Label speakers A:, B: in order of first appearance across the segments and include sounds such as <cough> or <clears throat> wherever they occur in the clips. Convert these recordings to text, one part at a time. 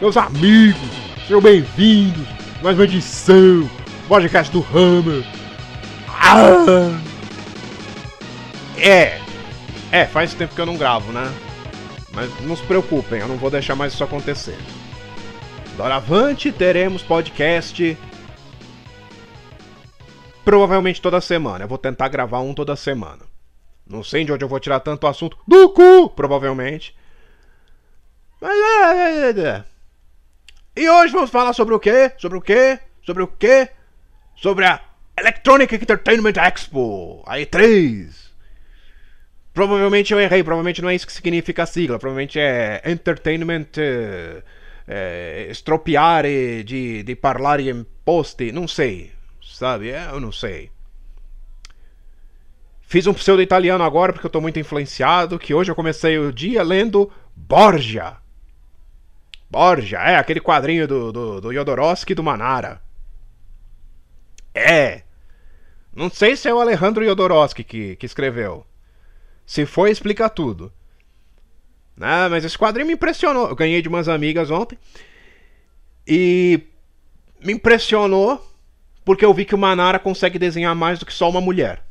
A: meus amigos, sejam bem-vindos. Mais uma edição, podcast do Hammer. Ah! É, é, faz tempo que eu não gravo, né? Mas não se preocupem, eu não vou deixar mais isso acontecer. Doravante teremos podcast provavelmente toda semana. Eu vou tentar gravar um toda semana. Não sei de onde eu vou tirar tanto assunto. Do cu, provavelmente. Mas é, é, é, é. E hoje vamos falar sobre o quê? Sobre o quê? Sobre o quê? Sobre a Electronic Entertainment Expo, a E3. Provavelmente eu errei, provavelmente não é isso que significa a sigla, provavelmente é Entertainment eh, eh, Stropiare de, de parlare in posti, não sei, sabe? É, eu não sei. Fiz um pseudo italiano agora porque eu tô muito influenciado, que hoje eu comecei o dia lendo Borgia. Borgia, é, aquele quadrinho do, do, do e do Manara. É. Não sei se é o Alejandro Jodorowsky que, que escreveu. Se foi, explica tudo. Ah, mas esse quadrinho me impressionou. Eu ganhei de umas amigas ontem. E me impressionou porque eu vi que o Manara consegue desenhar mais do que só uma mulher.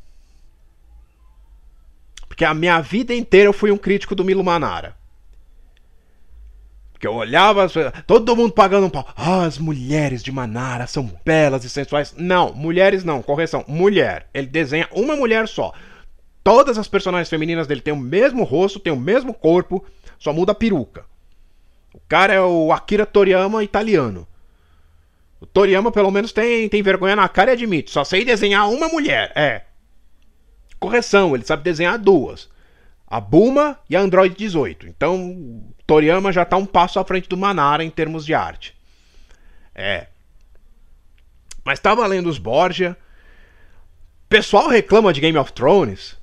A: Porque a minha vida inteira eu fui um crítico do Milo Manara. Porque eu olhava, todo mundo pagando um pau. Ah, as mulheres de Manara são belas e sensuais. Não, mulheres não, correção, mulher. Ele desenha uma mulher só. Todas as personagens femininas dele têm o mesmo rosto, têm o mesmo corpo, só muda a peruca. O cara é o Akira Toriyama italiano. O Toriyama pelo menos tem, tem vergonha na cara e admite. Só sei desenhar uma mulher. É. Correção, ele sabe desenhar duas. A Buma e a Android 18. Então, Toriyama já está um passo à frente do Manara em termos de arte. É. Mas estava lendo os Borgia. Pessoal reclama de Game of Thrones.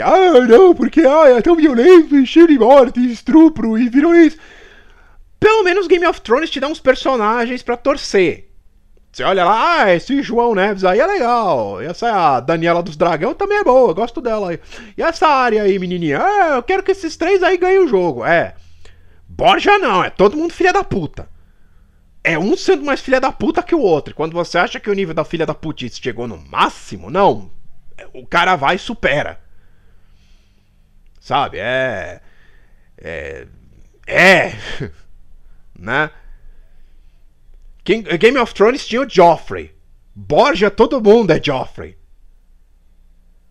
A: Ah, não, porque ah, é tão violento, e cheio de morte, estupro e violência. Pelo menos Game of Thrones te dá uns personagens para torcer. Você olha lá, ah, esse João Neves aí é legal. Essa Daniela dos Dragão também é boa, gosto dela aí. E essa área aí, menininha, ah, eu quero que esses três aí ganhem o jogo. É. Borja não, é todo mundo filha da puta. É um sendo mais filha da puta que o outro. Quando você acha que o nível da filha da putice chegou no máximo, não. O cara vai e supera. Sabe? É. É. É. <laughs> né? Game of Thrones tinha o Joffrey. Borja, todo mundo é Joffrey.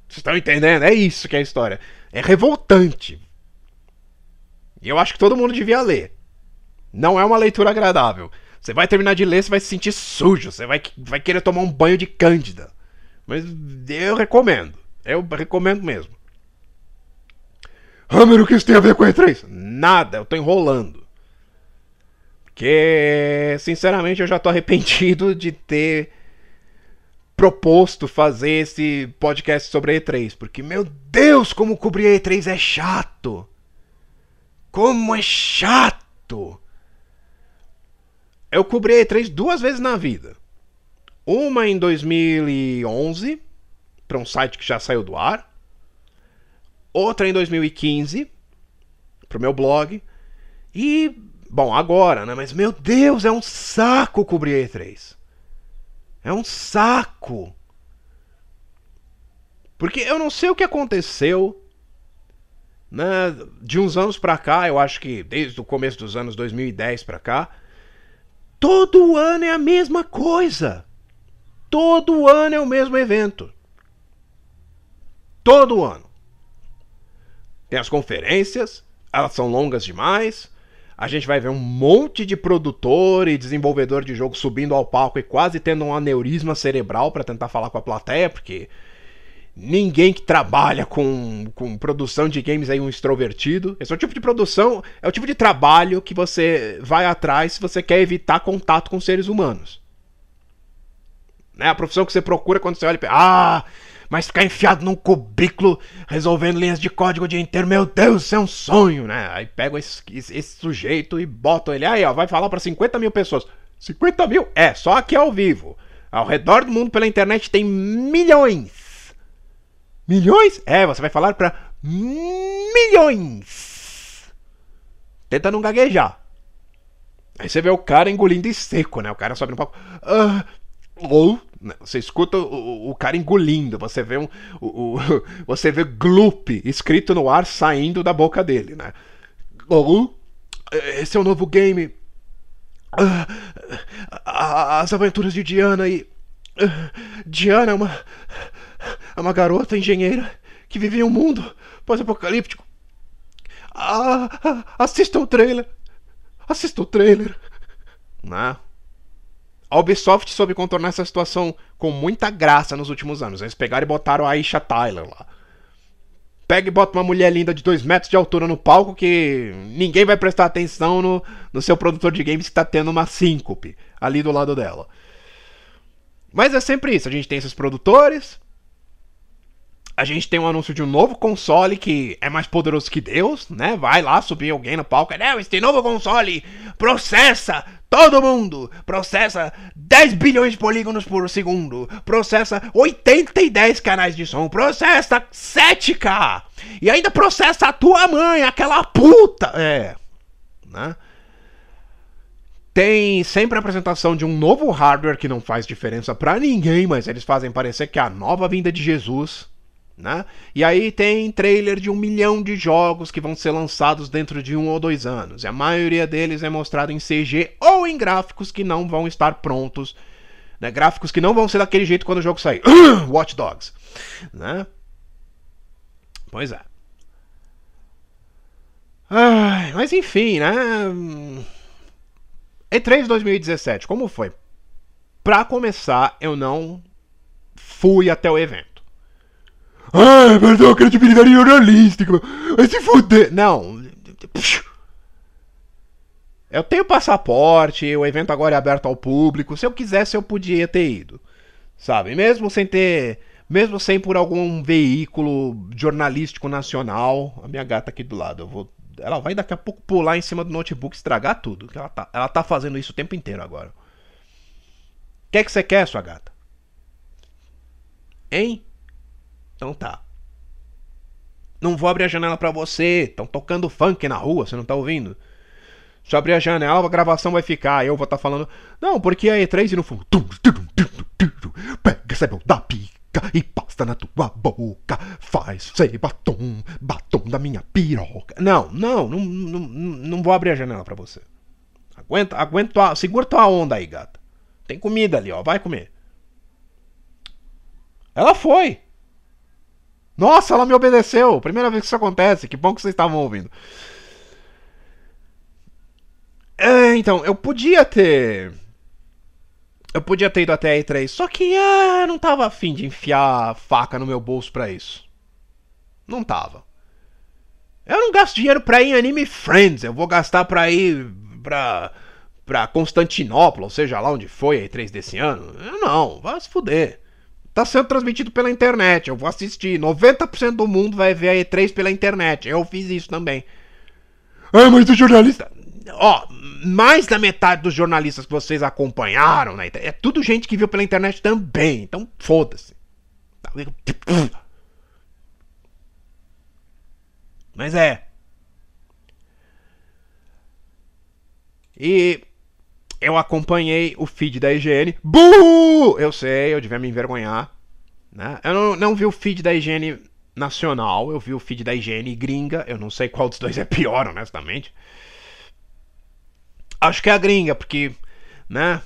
A: Vocês estão entendendo? É isso que é a história. É revoltante. E eu acho que todo mundo devia ler. Não é uma leitura agradável. Você vai terminar de ler, você vai se sentir sujo, você vai, vai querer tomar um banho de cândida. Mas eu recomendo. Eu recomendo mesmo. Hammer, o que isso tem a ver com a E3? Nada, eu tô enrolando. Porque, sinceramente, eu já tô arrependido de ter proposto fazer esse podcast sobre a E3. Porque, meu Deus, como cobrir a E3 é chato! Como é chato! Eu cobri a E3 duas vezes na vida. Uma em 2011, para um site que já saiu do ar. Outra em 2015, para o meu blog. E, bom, agora, né? Mas, meu Deus, é um saco cobrir a E3. É um saco. Porque eu não sei o que aconteceu né, de uns anos para cá, eu acho que desde o começo dos anos 2010 para cá, todo ano é a mesma coisa. Todo ano é o mesmo evento. Todo ano. Tem as conferências, elas são longas demais. A gente vai ver um monte de produtor e desenvolvedor de jogo subindo ao palco e quase tendo um aneurisma cerebral para tentar falar com a plateia, porque Ninguém que trabalha com, com produção de games é um extrovertido. Esse é o tipo de produção, é o tipo de trabalho que você vai atrás se você quer evitar contato com seres humanos. Né? A profissão que você procura quando você olha e pensa, ah, mas ficar enfiado num cubículo resolvendo linhas de código o dia inteiro, meu Deus, isso é um sonho, né? Aí pega esse, esse sujeito e bota ele aí, ó, vai falar para 50 mil pessoas. 50 mil? É, só aqui ao vivo. Ao redor do mundo pela internet tem milhões Milhões? É, você vai falar para milhões. Tenta não gaguejar. Aí você vê o cara engolindo em seco, né? O cara sobe no palco. Ah, ou né? você escuta o, o, cara engolindo, você vê um, o, o, <laughs> você vê gloop escrito no ar saindo da boca dele, né? Ou esse é o novo game. Ah, as aventuras de Diana e ah, Diana é uma é uma garota engenheira que vive em um mundo pós-apocalíptico. Ah, ah, assista o trailer. Assista o trailer. Né? A Ubisoft soube contornar essa situação com muita graça nos últimos anos. Eles pegaram e botaram a Aisha Tyler lá. Pega e bota uma mulher linda de 2 metros de altura no palco que ninguém vai prestar atenção no, no seu produtor de games que tá tendo uma síncope ali do lado dela. Mas é sempre isso. A gente tem esses produtores, a gente tem um anúncio de um novo console que é mais poderoso que Deus, né? Vai lá subir alguém no palco, não, esse novo console processa todo mundo, processa 10 bilhões de polígonos por segundo, processa 80 e 10 canais de som, processa 7K e ainda processa a tua mãe, aquela puta. É, né? Tem sempre a apresentação de um novo hardware que não faz diferença para ninguém, mas eles fazem parecer que é a nova vinda de Jesus. Né? E aí tem trailer de um milhão de jogos que vão ser lançados dentro de um ou dois anos. E a maioria deles é mostrado em CG ou em gráficos que não vão estar prontos. Né? Gráficos que não vão ser daquele jeito quando o jogo sair. <clears throat> Watch Dogs. Né? Pois é. Mas enfim, né? E3 2017, como foi? Pra começar, eu não fui até o evento. Ai, perdeu a credibilidade jornalística. Vai se fuder. Não. Eu tenho passaporte, o evento agora é aberto ao público. Se eu quisesse, eu podia ter ido. Sabe? Mesmo sem ter. Mesmo sem por algum veículo jornalístico nacional. A minha gata aqui do lado. Eu vou. Ela vai daqui a pouco pular em cima do notebook estragar tudo. Ela tá, ela tá fazendo isso o tempo inteiro agora. O que é que você quer, sua gata? Hein? Então tá. Não vou abrir a janela para você. Estão tocando funk na rua, você não tá ouvindo? Se eu abrir a janela, a gravação vai ficar. Eu vou estar tá falando. Não, porque a E3 e no fundo. Pega essa da pica e passa na tua boca. Faz ser batom, batom da minha piroca. Não, não, não, não, não vou abrir a janela para você. Aguenta, aguenta, segura tua onda aí, gata. Tem comida ali, ó. Vai comer. Ela foi. Nossa, ela me obedeceu! Primeira vez que isso acontece. Que bom que vocês estavam ouvindo. É, então, eu podia ter. Eu podia ter ido até a E3, só que ah, não tava afim de enfiar faca no meu bolso pra isso. Não tava. Eu não gasto dinheiro pra ir em Anime Friends, eu vou gastar pra ir pra, pra Constantinopla, ou seja lá onde foi a E3 desse ano. Eu não, vai se fuder. Tá sendo transmitido pela internet. Eu vou assistir. 90% do mundo vai ver a E3 pela internet. Eu fiz isso também. Ah, mas o jornalista. Ó, mais da metade dos jornalistas que vocês acompanharam né, é tudo gente que viu pela internet também. Então, foda-se. Mas é. E eu acompanhei o feed da IGN. Buh! Eu sei, eu devia me envergonhar. Né? Eu não, não vi o feed da IGN nacional, eu vi o feed da IGN gringa. Eu não sei qual dos dois é pior, honestamente. Acho que é a gringa, porque, né?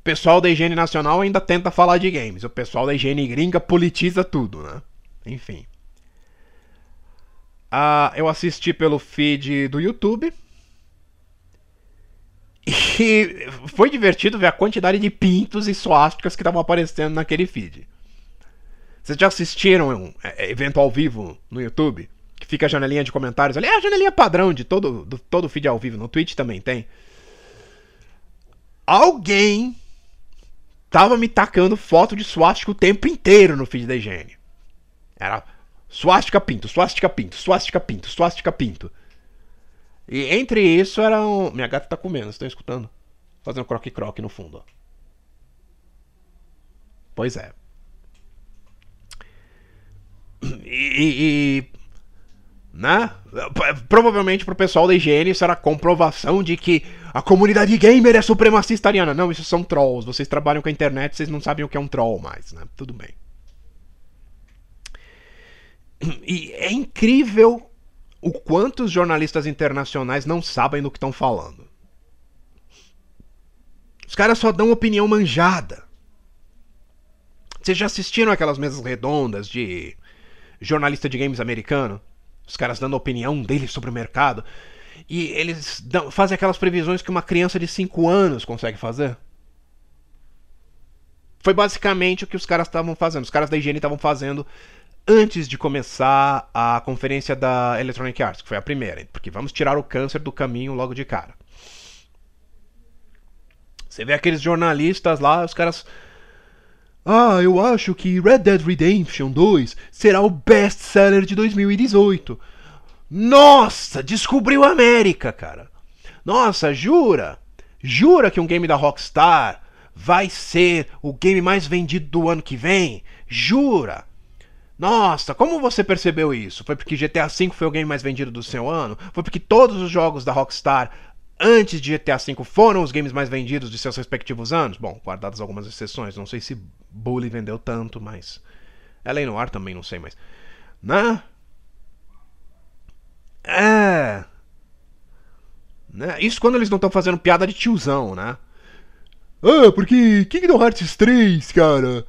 A: O pessoal da higiene nacional ainda tenta falar de games. O pessoal da higiene gringa politiza tudo, né? Enfim. Uh, eu assisti pelo feed do YouTube. E foi divertido ver a quantidade de pintos e suásticas que estavam aparecendo naquele feed. Vocês já assistiram um é, evento ao vivo no YouTube? Que fica a janelinha de comentários ali. É a janelinha padrão de todo, do, todo feed ao vivo. No Twitch também tem. Alguém tava me tacando foto de suástica o tempo inteiro no feed da higiene. Era suástica pinto, suástica pinto, suástica pinto, suástica pinto. E entre isso era um. Minha gata tá comendo, vocês estão escutando? Fazendo croque-croque no fundo, ó. Pois é. E, e, né? Provavelmente pro pessoal da higiene isso era comprovação de que a comunidade gamer é supremacista ariana. Não, isso são trolls. Vocês trabalham com a internet, vocês não sabem o que é um troll mais, né? Tudo bem. E é incrível o quanto os jornalistas internacionais não sabem do que estão falando. Os caras só dão opinião manjada. Vocês já assistiram aquelas mesas redondas de jornalista de games americano? Os caras dando opinião deles sobre o mercado. E eles dão, fazem aquelas previsões que uma criança de 5 anos consegue fazer. Foi basicamente o que os caras estavam fazendo. Os caras da higiene estavam fazendo antes de começar a conferência da Electronic Arts, que foi a primeira, porque vamos tirar o câncer do caminho logo de cara. Você vê aqueles jornalistas lá, os caras. Ah, eu acho que Red Dead Redemption 2 será o best-seller de 2018. Nossa, descobriu a América, cara. Nossa, jura? Jura que um game da Rockstar vai ser o game mais vendido do ano que vem? Jura? Nossa, como você percebeu isso? Foi porque GTA V foi o game mais vendido do seu ano? Foi porque todos os jogos da Rockstar antes de GTA V foram os games mais vendidos de seus respectivos anos? Bom, guardadas algumas exceções, não sei se Bully vendeu tanto, mas. Ela no ar também, não sei, mas. Né? É. Né? Isso quando eles não estão fazendo piada de tiozão, né? Ah, porque Kingdom Hearts 3, cara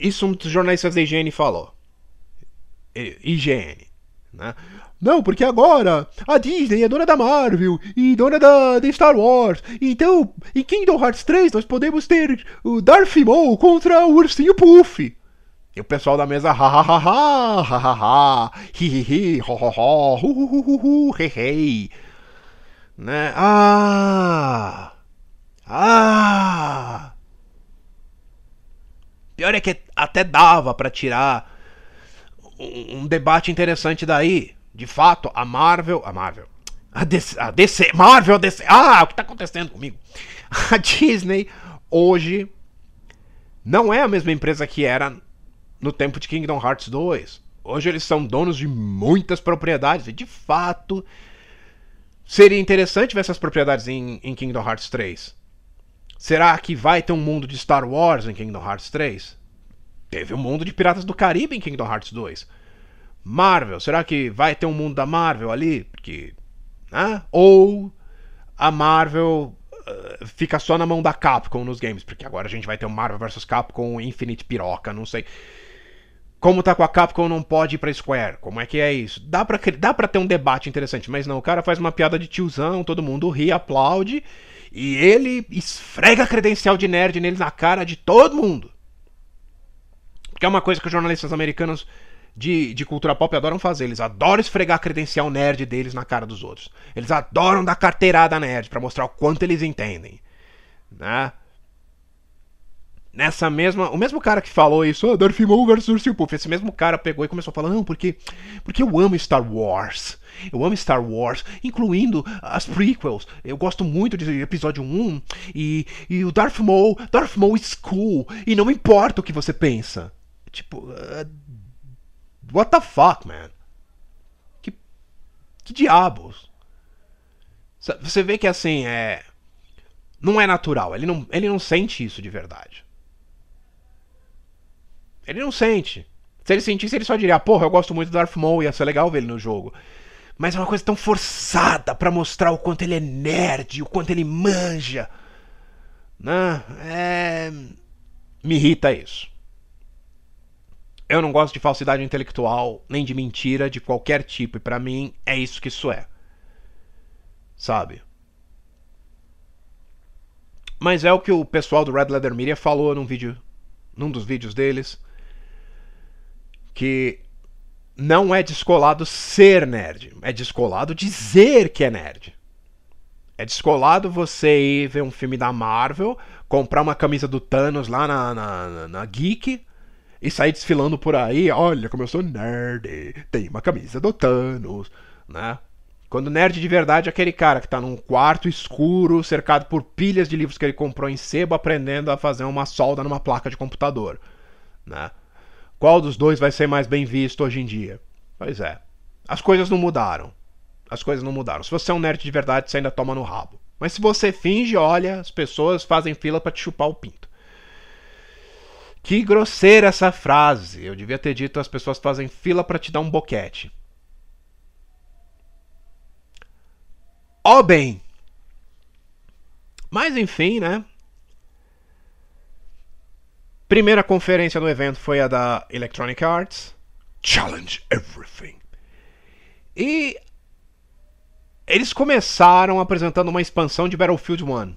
A: isso dos jornalistas da IGN falou. IGN. Né? Não, porque agora a Disney é dona da Marvel e dona da, da Star Wars. Então, em Kingdom Hearts 3 nós podemos ter o Darth Maul contra o Ursinho Puff. E o pessoal da mesa, ha ha ha ha, ha ha ha, hi hi hi, ho ho ho, hu hu hu hu hu, he hey. Né? Ah! Ah! Pior é que até dava para tirar um, um, debate interessante daí. De fato, a Marvel. A Marvel. A DC, a DC. Marvel, a DC. Ah, o que tá acontecendo comigo? <laughs> A Disney hoje não é a mesma empresa que era no tempo de Kingdom Hearts 2. Hoje eles são donos de muitas propriedades e de fato seria interessante ver essas propriedades em, em Kingdom Hearts 3. Será que vai ter um mundo de Star Wars em Kingdom Hearts 3? Teve um mundo de Piratas do Caribe em Kingdom Hearts 2. Marvel, será que vai ter um mundo da Marvel ali? Porque. Né? Ou a Marvel uh, fica só na mão da Capcom nos games? Porque agora a gente vai ter o Marvel vs Capcom Infinite Piroca, não sei. Como tá com a Capcom não pode ir pra Square? Como é que é isso? Dá pra, dá pra ter um debate interessante, mas não, o cara faz uma piada de tiozão, todo mundo ri, aplaude. E ele esfrega a credencial de nerd neles na cara de todo mundo. Que é uma coisa que os jornalistas americanos de, de cultura pop adoram fazer. Eles adoram esfregar a credencial nerd deles na cara dos outros. Eles adoram dar carteirada nerd para mostrar o quanto eles entendem. Né? Nessa mesma. O mesmo cara que falou isso, oh, Darth Maul versus Ursinho Puff, esse mesmo cara pegou e começou a falar: não, porque. Porque eu amo Star Wars. Eu amo Star Wars, incluindo as prequels. Eu gosto muito de episódio 1. E, e o Darth Maul. Darth Maul is cool. E não importa o que você pensa. Tipo. Uh, what the fuck, man? Que. Que diabos? Você vê que assim, é. Não é natural. Ele não, ele não sente isso de verdade. Ele não sente. Se ele sentisse, ele só diria: Porra, eu gosto muito do Darth Maul, ia ser legal ver ele no jogo. Mas é uma coisa tão forçada para mostrar o quanto ele é nerd, o quanto ele manja. Né? É... Me irrita isso. Eu não gosto de falsidade intelectual, nem de mentira de qualquer tipo, e para mim é isso que isso é. Sabe? Mas é o que o pessoal do Red Leather Media falou num vídeo, num dos vídeos deles, que não é descolado ser nerd, é descolado dizer que é nerd. É descolado você ir ver um filme da Marvel, comprar uma camisa do Thanos lá na, na, na Geek e sair desfilando por aí, olha como eu sou nerd, tem uma camisa do Thanos, né? Quando nerd de verdade é aquele cara que tá num quarto escuro, cercado por pilhas de livros que ele comprou em sebo, aprendendo a fazer uma solda numa placa de computador, né? Qual dos dois vai ser mais bem visto hoje em dia? Pois é. As coisas não mudaram. As coisas não mudaram. Se você é um nerd de verdade, você ainda toma no rabo. Mas se você finge, olha, as pessoas fazem fila para te chupar o pinto. Que grosseira essa frase. Eu devia ter dito as pessoas fazem fila para te dar um boquete. Ó oh, bem. Mas enfim, né? Primeira conferência do evento foi a da Electronic Arts. Challenge Everything. E eles começaram apresentando uma expansão de Battlefield 1.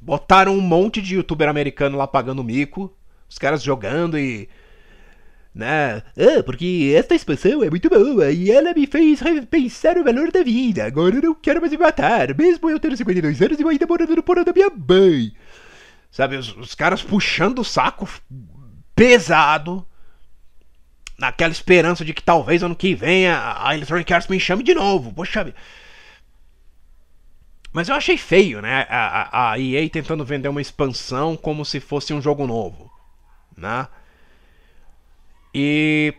A: Botaram um monte de youtuber americano lá pagando mico, os caras jogando e. Né? Ah, porque esta expansão é muito boa e ela me fez repensar o valor da vida. Agora eu não quero mais me matar, mesmo eu tendo 52 anos e ainda morando no porão da minha mãe. Sabe, os, os caras puxando o saco pesado naquela esperança de que talvez ano que vem a, Electronic Arts me chame de novo. Poxa Mas eu achei feio, né? A, a, a, EA tentando vender uma expansão como se fosse um jogo novo, né? E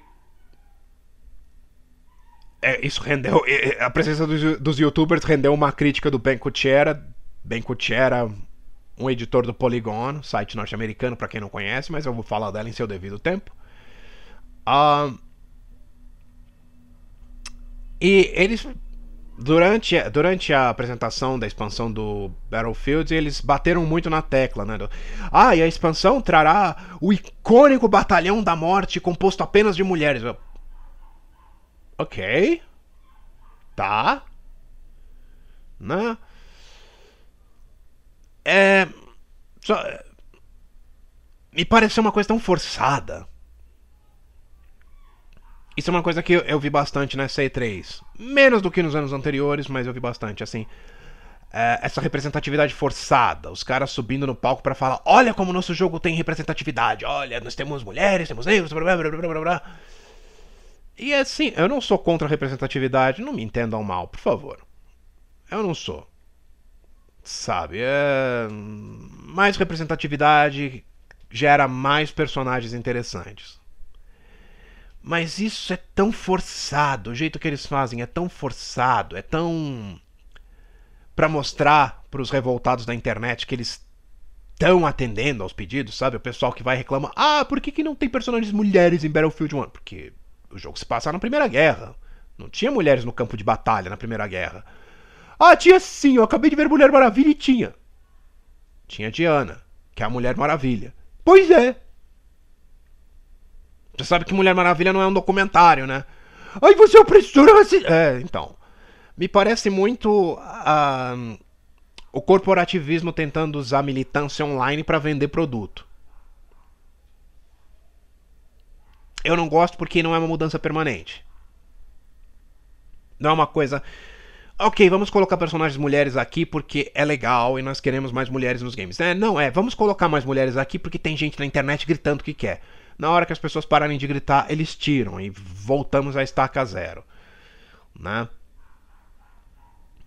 A: é, isso rendeu a presença dos, dos YouTubers rendeu uma crítica do Ben Kuchera. Ben Kuchera, um editor do Polygon, site norte-americano para quem não conhece, mas eu vou falar dela em seu devido tempo. E eles durante, durante a apresentação da expansão do Battlefield, eles bateram muito na tecla, né? Do, ah, e a expansão trará o icônico Batalhão da Morte composto apenas de mulheres. Eu, ok. Tá. Né? É. Só, me pareceu uma coisa tão forçada. Isso é uma coisa que eu, eu vi bastante nessa E3. Menos do que nos anos anteriores, mas eu vi bastante, assim. É, essa representatividade forçada. Os caras subindo no palco para falar: olha como nosso jogo tem representatividade. Olha, nós temos mulheres, temos negros, blá blá blá blá blá. E assim, eu não sou contra a representatividade, não me entendam mal, por favor. Eu não sou. Sabe? É... Mais representatividade gera mais personagens interessantes. Mas isso é tão forçado, o jeito que eles fazem é tão forçado, é tão para mostrar para os revoltados da internet que eles estão atendendo aos pedidos, sabe? O pessoal que vai reclamar: "Ah, por que, que não tem personagens mulheres em Battlefield 1?" Porque o jogo se passa na Primeira Guerra. Não tinha mulheres no campo de batalha na Primeira Guerra. Ah, tinha sim, eu acabei de ver Mulher Maravilha e tinha. Tinha Diana, que é a Mulher Maravilha. Pois é, você sabe que Mulher Maravilha não é um documentário, né? Ai, você é opressora racista. É, então. Me parece muito uh, o corporativismo tentando usar militância online para vender produto. Eu não gosto porque não é uma mudança permanente. Não é uma coisa. Ok, vamos colocar personagens mulheres aqui porque é legal e nós queremos mais mulheres nos games. É, não, é, vamos colocar mais mulheres aqui porque tem gente na internet gritando que quer. Na hora que as pessoas pararem de gritar, eles tiram e voltamos à estaca zero. Né?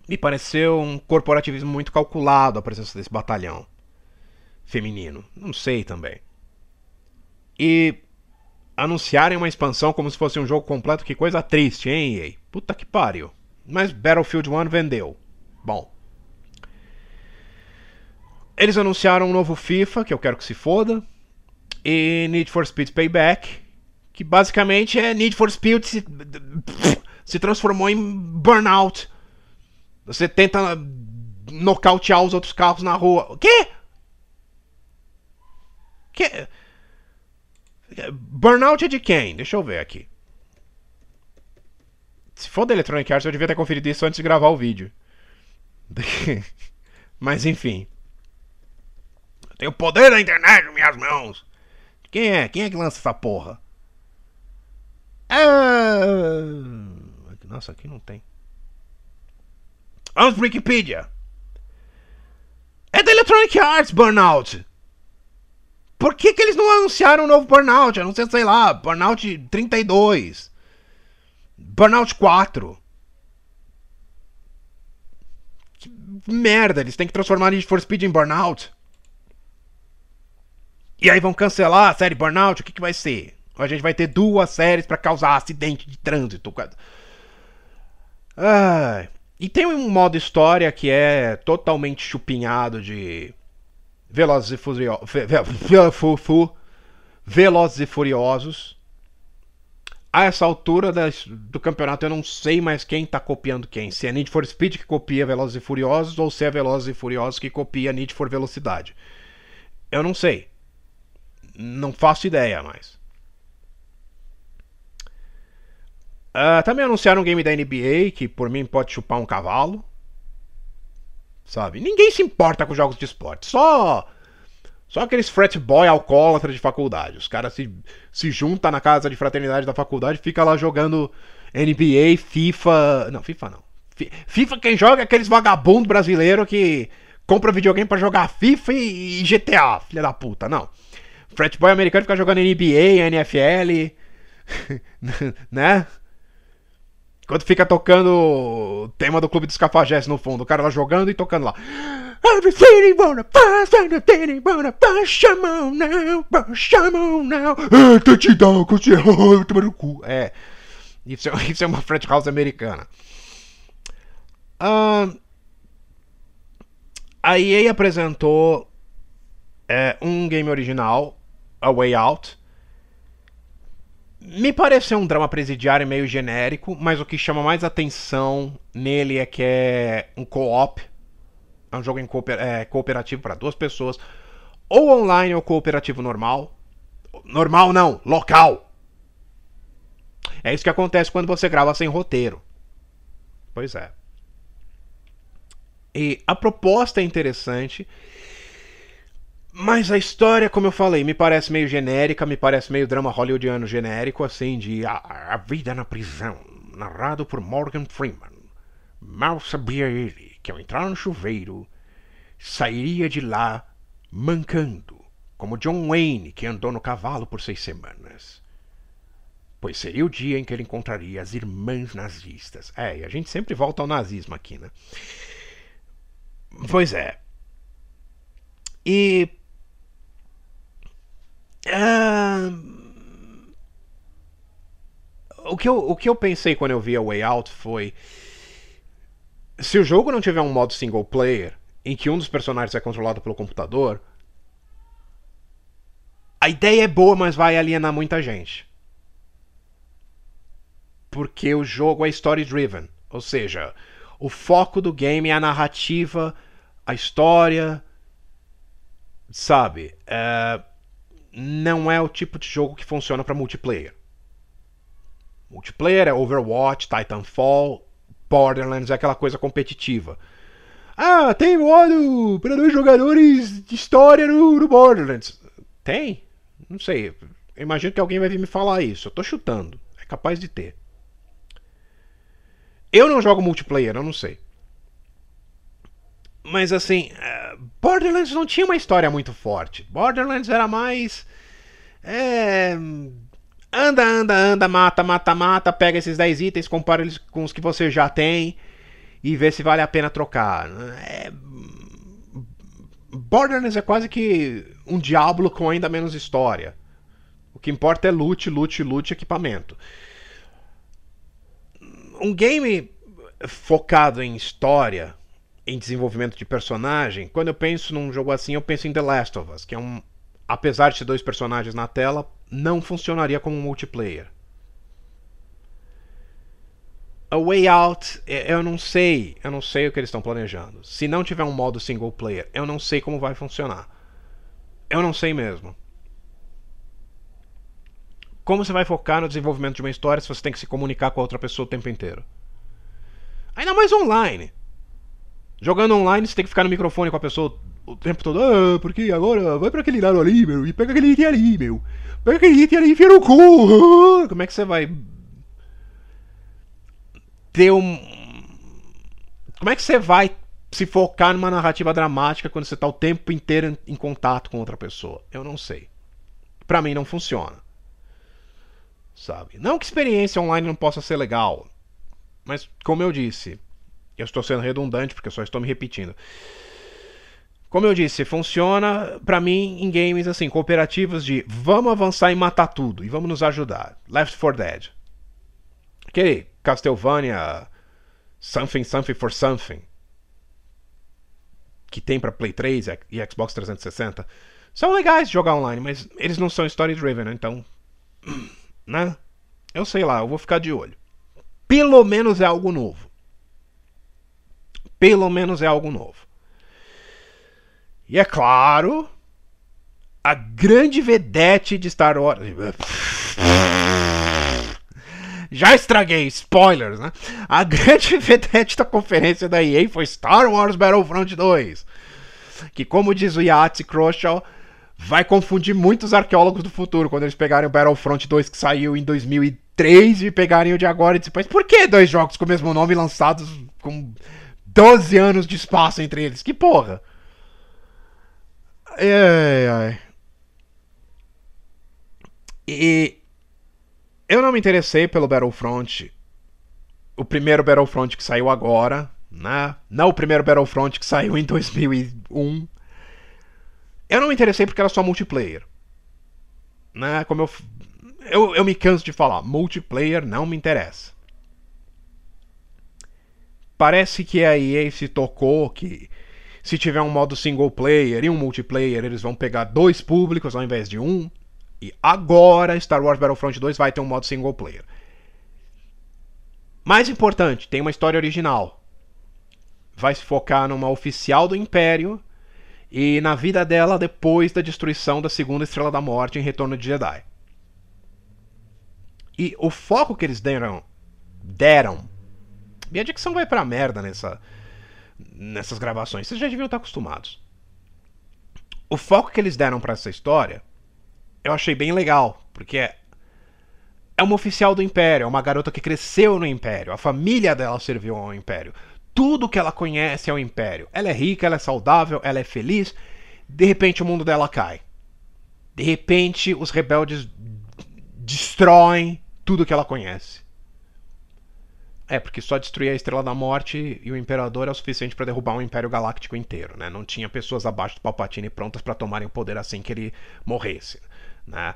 A: Me pareceu um corporativismo muito calculado a presença desse batalhão feminino. Não sei também. E anunciarem uma expansão como se fosse um jogo completo, que coisa triste, hein, EA? Puta que pariu. Mas Battlefield 1 vendeu. Bom. Eles anunciaram um novo FIFA, que eu quero que se foda e Need for Speed Payback, que basicamente é Need for Speed se, se transformou em Burnout. Você tenta nocautear os outros carros na rua. O quê? Que? Burnout é de quem? Deixa eu ver aqui. Se for da Electronic Arts, eu devia ter conferido isso antes de gravar o vídeo. <laughs> Mas enfim. Eu tenho o poder da internet nas minhas mãos. Quem é? Quem é que lança essa porra? Ah... Nossa, aqui não tem. Vamos pro Wikipedia. É da Electronic Arts Burnout. Por que, que eles não anunciaram um novo Burnout? Eu não sei, sei lá, Burnout 32. Burnout 4. Que merda, eles têm que transformar Need for Speed em Burnout. E aí vão cancelar a série Burnout? O que, que vai ser? A gente vai ter duas séries para causar acidente de trânsito. Ai. E tem um modo história que é totalmente chupinhado de Velozes e Furiosos. Velozes e Furiosos. A essa altura do campeonato eu não sei mais quem tá copiando quem. Se é Need for Speed que copia Velozes e Furiosos ou se é Velozes e Furiosos que copia Need for Velocidade. Eu não sei. Não faço ideia mais. Uh, também anunciaram um game da NBA que por mim pode chupar um cavalo. Sabe? Ninguém se importa com jogos de esporte. Só. Só aqueles frat boy alcoólatra de faculdade. Os caras se, se juntam na casa de fraternidade da faculdade fica lá jogando NBA, FIFA. Não, FIFA não. FIFA quem joga é aqueles vagabundos brasileiros que compra videogame para jogar FIFA e, e GTA, filha da puta. Não. Frat boy americano fica jogando NBA, NFL. <laughs> né? Quando fica tocando o tema do Clube dos Cafajés no fundo, o cara lá jogando e tocando lá. Everything wanna pass, everything wanna pass, chamam now, chamam now. Touchdown, touchdown, toma no cu. É, isso é, <laughs> isso é uma Fred House americana. Uh, a EA apresentou é, um game original, A Way Out, me pareceu um drama presidiário meio genérico, mas o que chama mais atenção nele é que é um co-op. É um jogo em cooper é, cooperativo para duas pessoas. Ou online ou cooperativo normal. Normal não, local. É isso que acontece quando você grava sem roteiro. Pois é. E a proposta é interessante. Mas a história, como eu falei, me parece meio genérica, me parece meio drama hollywoodiano genérico, assim, de A, a Vida na Prisão, narrado por Morgan Freeman. Mal sabia ele que ao entrar no chuveiro, sairia de lá mancando, como John Wayne, que andou no cavalo por seis semanas. Pois seria o dia em que ele encontraria as irmãs nazistas. É, e a gente sempre volta ao nazismo aqui, né? Pois é. E o, que eu, o que eu pensei quando eu vi a Way Out foi. Se o jogo não tiver um modo single player, em que um dos personagens é controlado pelo computador, a ideia é boa, mas vai alienar muita gente. Porque o jogo é story driven, ou seja, o foco do game é a narrativa, a história, sabe? É não é o tipo de jogo que funciona para multiplayer. Multiplayer é Overwatch, Titanfall, Borderlands é aquela coisa competitiva. Ah, tem modo para dois jogadores de história no, no, Borderlands. Tem? Não sei. Eu imagino que alguém vai vir me falar isso. Eu tô chutando. É capaz de ter. Eu não jogo multiplayer, eu não sei. Mas assim, Borderlands não tinha uma história muito forte. Borderlands era mais. É. Anda, anda, anda, mata, mata, mata, pega esses 10 itens, compara eles com os que você já tem e vê se vale a pena trocar. É... Borderlands é quase que um Diablo com ainda menos história. O que importa é loot, loot, loot, equipamento. Um game focado em história em desenvolvimento de personagem, quando eu penso num jogo assim, eu penso em The Last of Us, que é um. Apesar de ter dois personagens na tela, não funcionaria como um multiplayer. A Way Out, eu não sei, eu não sei o que eles estão planejando. Se não tiver um modo single player, eu não sei como vai funcionar. Eu não sei mesmo. Como você vai focar no desenvolvimento de uma história se você tem que se comunicar com a outra pessoa o tempo inteiro? Ainda mais online. Jogando online, você tem que ficar no microfone com a pessoa o tempo todo. Ah, porque agora vai para aquele lado ali, meu, e pega aquele item ali, meu. Pega aquele item ali e enfia no cu. <laughs> Como é que você vai ter um. Como é que você vai se focar numa narrativa dramática quando você tá o tempo inteiro em contato com outra pessoa? Eu não sei. Para mim não funciona. Sabe? Não que experiência online não possa ser legal. Mas, como eu disse, eu estou sendo redundante porque eu só estou me repetindo. Como eu disse, funciona para mim em games assim, cooperativos de vamos avançar e matar tudo e vamos nos ajudar. Left 4 Dead. Aquele Castlevania Something Something for Something, que tem para Play 3 e Xbox 360, são legais de jogar online, mas eles não são story driven, né? então, <clears throat> né? Eu sei lá, eu vou ficar de olho. Pelo menos é algo novo. Pelo menos é algo novo. E é claro, a grande vedete de Star Wars. <laughs> Já estraguei, spoilers, né? A grande <laughs> vedete da conferência da EA foi Star Wars Battlefront 2. Que, como diz o Yahtzee Croshaw, vai confundir muitos arqueólogos do futuro quando eles pegarem o Battlefront 2 que saiu em 2003 e pegarem o de agora e mas por que dois jogos com o mesmo nome lançados com 12 anos de espaço entre eles? Que porra! Ai, ai. E eu não me interessei pelo Battlefront. O primeiro Battlefront que saiu agora, né? Não o primeiro Battlefront que saiu em 2001. Eu não me interessei porque era só multiplayer. Né? Como eu, eu, eu me canso de falar, multiplayer não me interessa. Parece que a EA se tocou que se tiver um modo single player e um multiplayer, eles vão pegar dois públicos ao invés de um. E agora Star Wars Battlefront 2 vai ter um modo single player. Mais importante, tem uma história original. Vai se focar numa oficial do Império e na vida dela depois da destruição da segunda Estrela da Morte em Retorno de Jedi. E o foco que eles deram. deram. Minha dicção vai pra merda nessa, nessas gravações. Vocês já deviam estar acostumados. O foco que eles deram para essa história eu achei bem legal, porque é, é uma oficial do Império, é uma garota que cresceu no Império, a família dela serviu ao Império. Tudo que ela conhece é o Império. Ela é rica, ela é saudável, ela é feliz. De repente o mundo dela cai. De repente os rebeldes destroem tudo que ela conhece. É, porque só destruir a Estrela da Morte e o Imperador é o suficiente para derrubar um Império Galáctico inteiro, né? Não tinha pessoas abaixo do Palpatine prontas para tomarem o poder assim que ele morresse né?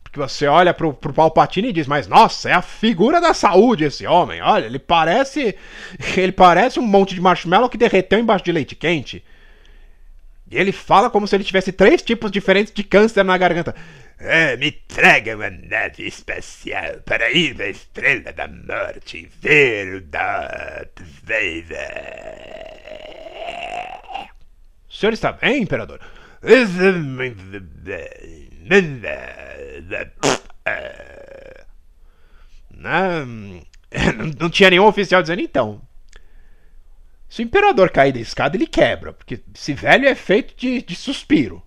A: Porque você olha pro, pro Palpatine e diz, mas nossa, é a figura da saúde esse homem. Olha, ele parece. <laughs> Ele parece um monte de marshmallow que derreteu embaixo de leite quente. E ele fala como se ele tivesse três tipos diferentes de câncer na garganta. É, me traga uma nave espacial para ir à Estrela da Morte ver o Darth Vader. O senhor está bem, Imperador? Não, não tinha nenhum oficial dizendo então. Se o imperador cair da escada, ele quebra, porque esse velho é feito de, de suspiro.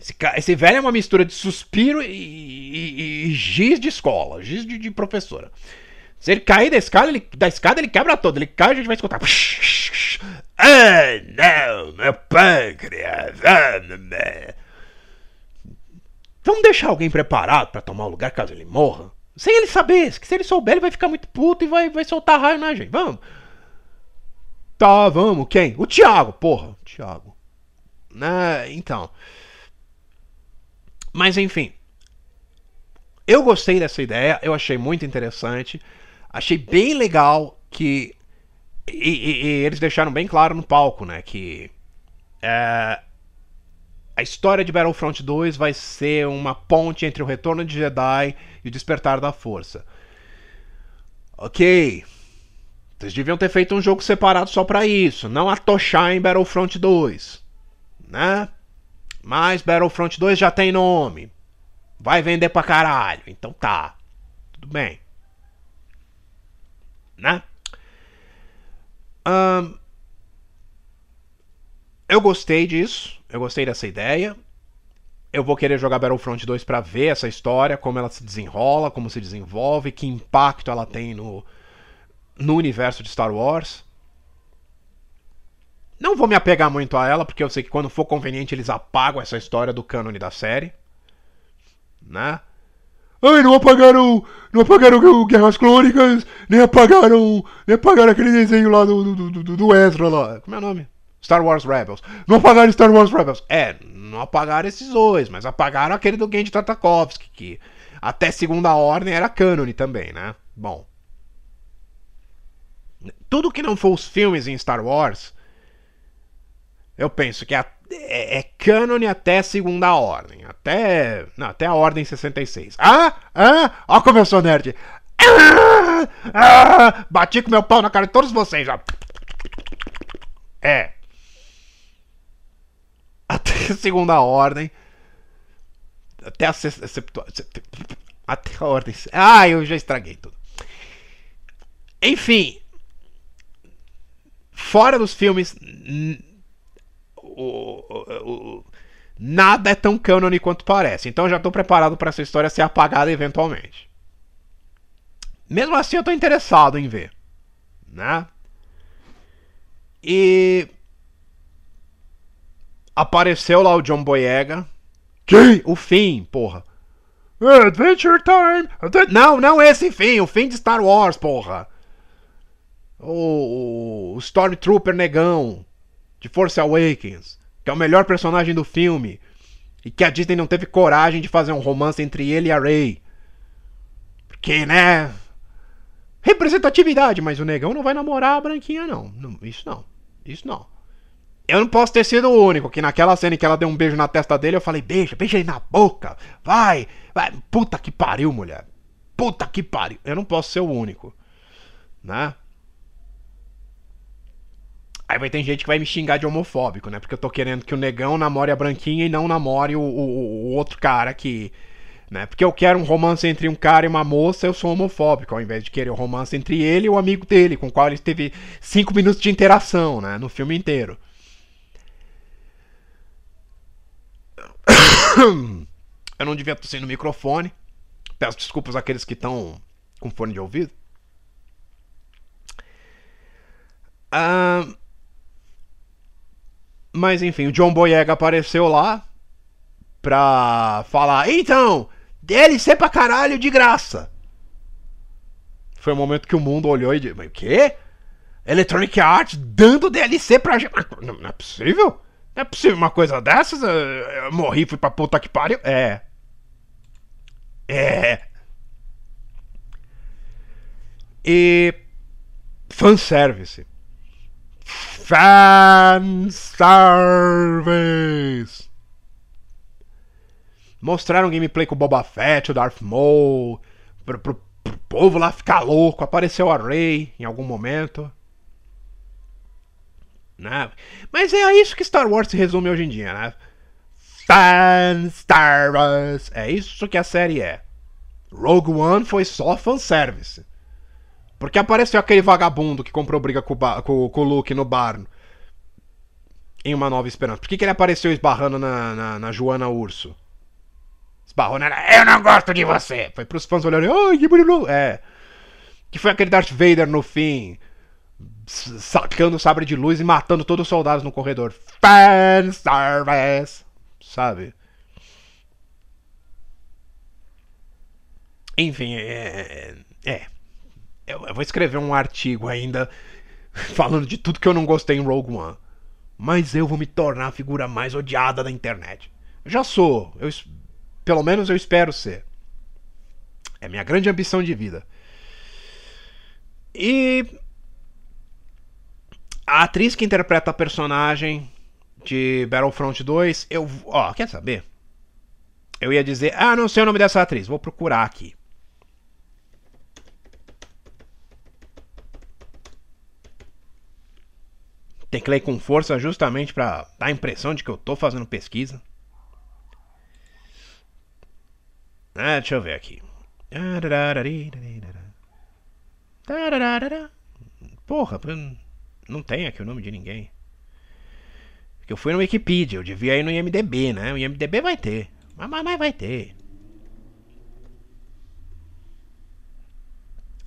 A: Esse, esse, velho é uma mistura de suspiro e, e, e giz de escola, giz de, de, professora. Se ele cair da escada, ele, da escada, ele quebra todo. Ele cai, a gente vai escutar. Ah, não, meu pâncreas. Ah, não. Vamos deixar alguém preparado para tomar o lugar caso ele morra? Sem ele saber. Que se ele souber, ele vai ficar muito puto e vai, vai soltar raio na gente. Vamos. Tá, vamos. Quem? O Thiago. Porra, Thiago. Né, então. Mas enfim. Eu gostei dessa ideia. Eu achei muito interessante. Achei bem legal que. E, e, e eles deixaram bem claro no palco, né? Que. É, a história de Battlefront 2 vai ser uma ponte entre o Retorno de Jedi e o Despertar da Força. Ok. Vocês deviam ter feito um jogo separado só para isso, não atochar em Battlefront 2. Né? Mas Battlefront 2 já tem nome. Vai vender pra caralho. Então tá. Tudo bem. Né? Um, eu gostei disso. Eu gostei dessa ideia. Eu vou querer jogar Battlefront 2 para ver essa história, como ela se desenrola, como se desenvolve, que impacto ela tem no, no universo de Star Wars. Não vou me apegar muito a ela, porque eu sei que quando for conveniente eles apagam essa história do cânone da série. Né? Ai, não apagaram. Não apagaram Guerras Clônicas, nem apagaram. Nem apagaram aquele desenho lá do, do, do, do Ezra lá. Como é o nome? Star Wars Rebels. Não apagaram Star Wars Rebels. É, não apagaram esses dois, mas apagaram aquele do Genji Tartakovsky, que até segunda ordem era cânone também, né? Bom. tudo que não for os filmes em Star Wars, eu penso que é, é, cânone até segunda ordem. Até. Não, até a ordem 66. Ah! Ah! Ó como eu sou nerd! Ah, ah, bati com meu pau na cara de todos vocês, ó. É. Até a segunda ordem. Até a sexta. Até a ordem. Ah, eu já estraguei tudo. Enfim. Fora dos filmes. O, o, o, nada é tão cânone quanto parece. Então eu já estou preparado para essa história ser apagada eventualmente. Mesmo assim, eu tô interessado em ver. Né? E. Apareceu lá o John Boyega. Que? O fim, porra. Adventure Time! Não, não esse fim, o fim de Star Wars, porra. O, o Stormtrooper negão de Force Awakens, que é o melhor personagem do filme. E que a Disney não teve coragem de fazer um romance entre ele e a Rey. Porque, né? representatividade, mas o negão não vai namorar a branquinha, não. Isso não. Isso não. Eu não posso ter sido o único que naquela cena em que ela deu um beijo na testa dele, eu falei, beija, beija ele na boca. Vai, vai. Puta que pariu, mulher. Puta que pariu. Eu não posso ser o único. Né? Aí vai ter gente que vai me xingar de homofóbico, né? Porque eu tô querendo que o negão namore a branquinha e não namore o, o, o outro cara que né? Porque eu quero um romance entre um cara e uma moça, eu sou homofóbico, ao invés de querer um romance entre ele e o amigo dele, com o qual ele teve cinco minutos de interação, né? No filme inteiro. <coughs> Eu não devia tossir no microfone. Peço desculpas àqueles que estão com fone de ouvido. Mas enfim, o John Boyega apareceu lá pra falar: Então, DLC pra caralho de graça. Foi o momento que o mundo olhou e disse: Mas o quê? Electronic Arts dando DLC pra gente. Não, não, é possível? Não é possível uma coisa dessas? Eu, eu morri, fui pra puta que pariu. É. É. E. Fanservice. Fanservice. Mostraram gameplay com o Boba Fett, o Darth Maul, pro, pro, pro povo lá ficar louco. Apareceu a Rey em algum momento. Né? Mas é isso que Star Wars se resume hoje em dia, né? Fan Star Wars. É isso que a série é. Rogue One foi só fanservice. Porque apareceu aquele vagabundo que comprou briga com, com, com o Luke no bar. Em Uma Nova Esperança. Por que, que ele apareceu esbarrando na, na, na Joana Urso? esbarrou nela. Eu não gosto de você. Foi pros fãs olharem. Ai, que bonito. É. Que foi aquele Darth Vader no fim. Sacando o sabre de luz e matando todos os soldados no corredor. Fanservice. Sabe? Enfim, é. É. Eu, eu vou escrever um artigo ainda falando de tudo que eu não gostei em Rogue One. Mas eu vou me tornar a figura mais odiada da internet. Eu já sou. Eu pelo menos eu espero ser. É minha grande ambição de vida. E a atriz que interpreta a personagem de Battlefront 2, eu, ó, quer saber? Eu ia dizer, ah, não sei o nome dessa atriz, vou procurar aqui. Ler com força justamente para dar a impressão de que eu tô fazendo pesquisa. Ah, deixa eu ver aqui. Porra, não tem aqui o nome de ninguém. Porque eu fui no Wikipedia, eu devia ir no IMDB, né? O IMDB vai ter. Mas, mas vai ter.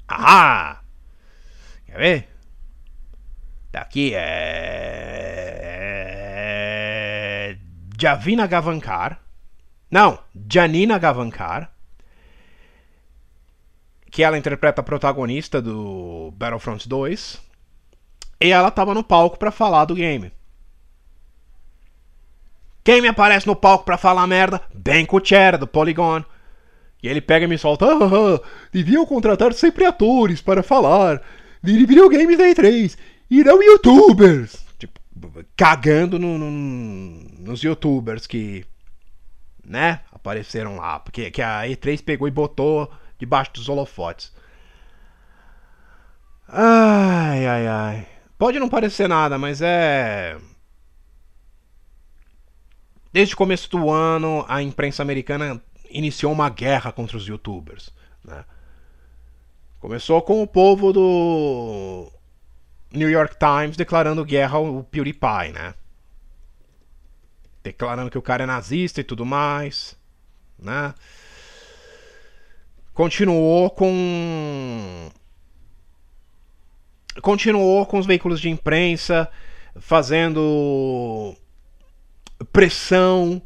A: Ah! Quer ver? Daqui é. Javina Gavankar. Não, Janina Gavankar. Que ela interpreta a protagonista do Battlefront 2. E ela tava no palco para falar do game. Quem me aparece no palco para falar merda? Ben Kuchera, do Polygon. E ele pega e me solta: ah, ah, deviam contratar sempre atores para falar. de videogames da E3 não youtubers. Tipo, cagando no, no, nos youtubers que, né, apareceram lá. Porque que a E3 pegou e botou debaixo dos holofotes. Ai, ai, ai. Pode não parecer nada, mas é. Desde o começo do ano, a imprensa americana iniciou uma guerra contra os youtubers. Né? Começou com o povo do New York Times declarando guerra ao PewDiePie, né? Declarando que o cara é nazista e tudo mais, né? Continuou com continuou com os veículos de imprensa fazendo pressão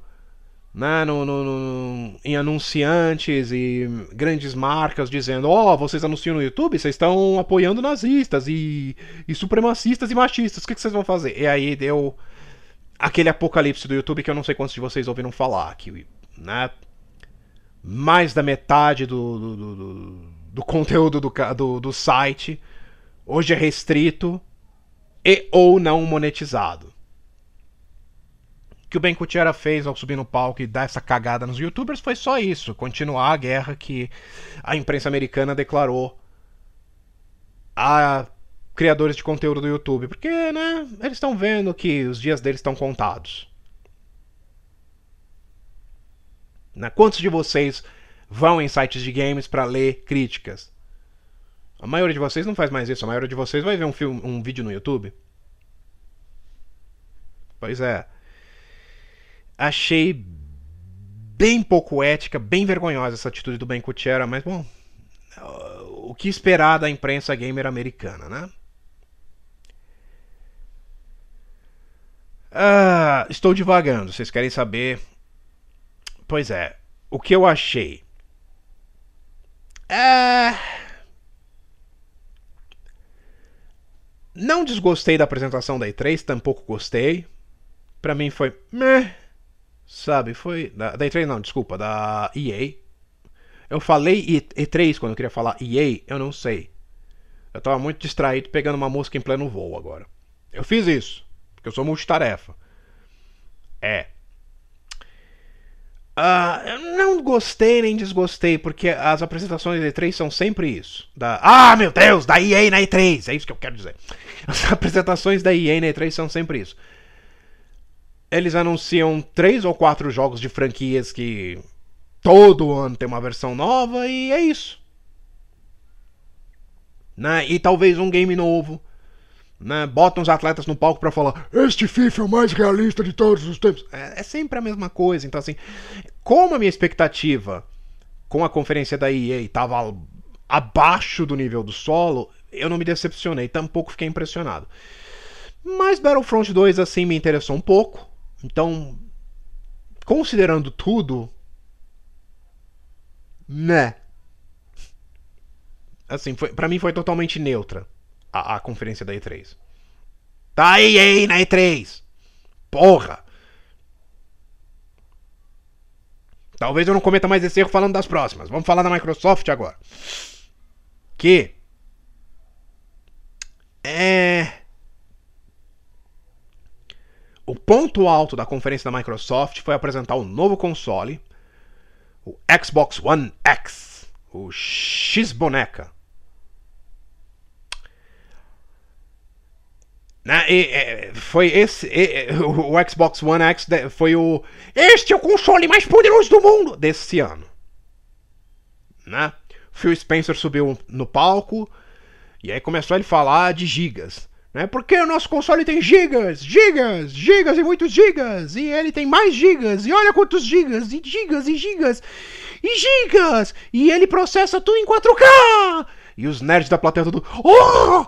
A: né, no, no, no, em anunciantes e grandes marcas dizendo: Ó, oh, vocês anunciam no YouTube, vocês estão apoiando nazistas e, e supremacistas e machistas, o que, que, vocês vão fazer? E aí deu aquele apocalipse do YouTube que eu não sei quantos de vocês ouviram falar, que né, mais da metade do, do, do, do conteúdo do, do, do site hoje é restrito e ou não monetizado que o Ben Kutcher fez ao subir no palco e dar essa cagada nos youtubers foi só isso, continuar a guerra que a imprensa americana declarou a criadores de conteúdo do YouTube, porque, né, eles estão vendo que os dias deles estão contados. Né? Quantos de vocês vão em sites de games para ler críticas? A maioria de vocês não faz mais isso, a maioria de vocês vai ver um, filme, um vídeo no YouTube. Pois é achei bem pouco ética, bem vergonhosa essa atitude do Ben Kuchera, mas bom, o que esperar da imprensa gamer americana, né? Ah, estou divagando, vocês querem saber? Pois é, o que eu achei? É... Não desgostei da apresentação da E3, tampouco gostei. Pra mim foi meh. Sabe, foi. Da, da E3 não, desculpa, da EA. Eu falei E3 quando eu queria falar EA, eu não sei. Eu tava muito distraído pegando uma música em pleno voo agora. Eu fiz isso, porque eu sou multitarefa. É. Uh, eu não gostei nem desgostei, porque as apresentações da E3 são sempre isso. Da, ah, meu Deus, da EA na E3, é isso que eu quero dizer. As <laughs> apresentações da EA na E3 são sempre isso eles anunciam três ou quatro jogos de franquias que todo ano tem uma versão nova e é isso. Né? E talvez um game novo. Né? Botam os atletas no palco para falar: Este FIFA é o mais realista de todos os tempos. É, é, sempre a mesma coisa. Então, assim, como a minha expectativa com a conferência da EA estava abaixo do nível do solo, eu não me decepcionei, tampouco fiquei impressionado. Mas Battlefront 2 assim me interessou um pouco. Então, considerando tudo, né? Assim, foi, pra mim foi totalmente neutra a, a conferência da E3. Tá aí, aí na E3! Porra! Talvez eu não cometa mais esse erro falando das próximas. Vamos falar da Microsoft agora. Que. É. O ponto alto da conferência da Microsoft foi apresentar o novo console, o Xbox One X, o X-Boneca. Né? E, e, foi esse. E, <laughs> o Xbox One X foi o. Este é o console mais poderoso do mundo desse ano. Né? Phil Spencer subiu no palco e aí começou a ele falar de gigas. Né? Porque o nosso console tem gigas, gigas, gigas e muitos gigas. E ele tem mais gigas. E olha quantos gigas, e gigas, e gigas, e gigas. E ele processa tudo em 4K. E os nerds da plateia tudo. Oh!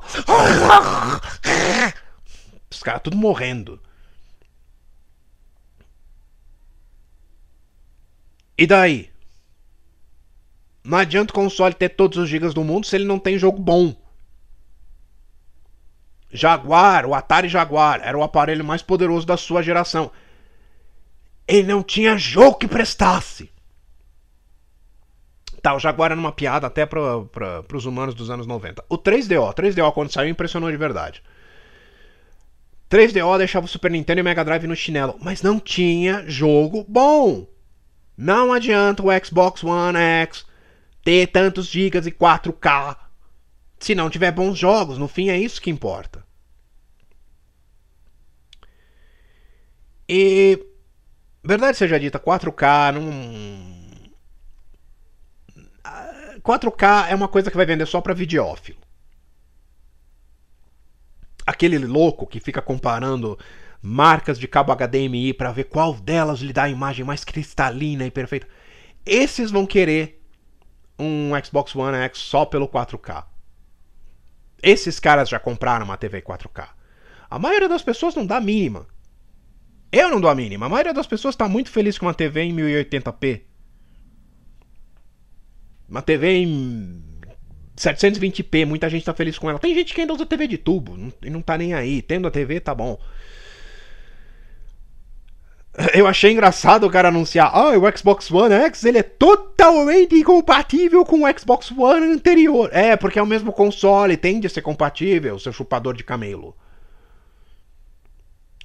A: Os caras tudo morrendo. E daí? Não adianta o console ter todos os gigas do mundo se ele não tem jogo bom. Jaguar, o Atari Jaguar, era o aparelho mais poderoso da sua geração. Ele não tinha jogo que prestasse. Tá, o Jaguar era uma piada até para os humanos dos anos 90. O 3DO, 3DO quando saiu impressionou de verdade. 3DO deixava o Super Nintendo e o Mega Drive no chinelo, mas não tinha jogo bom. Não adianta o Xbox One X ter tantos gigas e 4K se não tiver bons jogos. No fim é isso que importa. E verdade seja dita, 4K não 4K é uma coisa que vai vender só para videófilo. Aquele louco que fica comparando marcas de cabo HDMI para ver qual delas lhe dá a imagem mais cristalina e perfeita. Esses vão querer um Xbox One X só pelo 4K. Esses caras já compraram uma TV 4K. A maioria das pessoas não dá mínima. Eu não dou a mínima. A maioria das pessoas está muito feliz com uma TV em 1080p. Uma TV em 720p, muita gente tá feliz com ela. Tem gente que ainda usa TV de tubo e não tá nem aí. Tendo a TV, tá bom. Eu achei engraçado o cara anunciar, ah, o Xbox One X ele é totalmente incompatível com o Xbox One anterior. É, porque é o mesmo console, tende a ser compatível, seu chupador de camelo.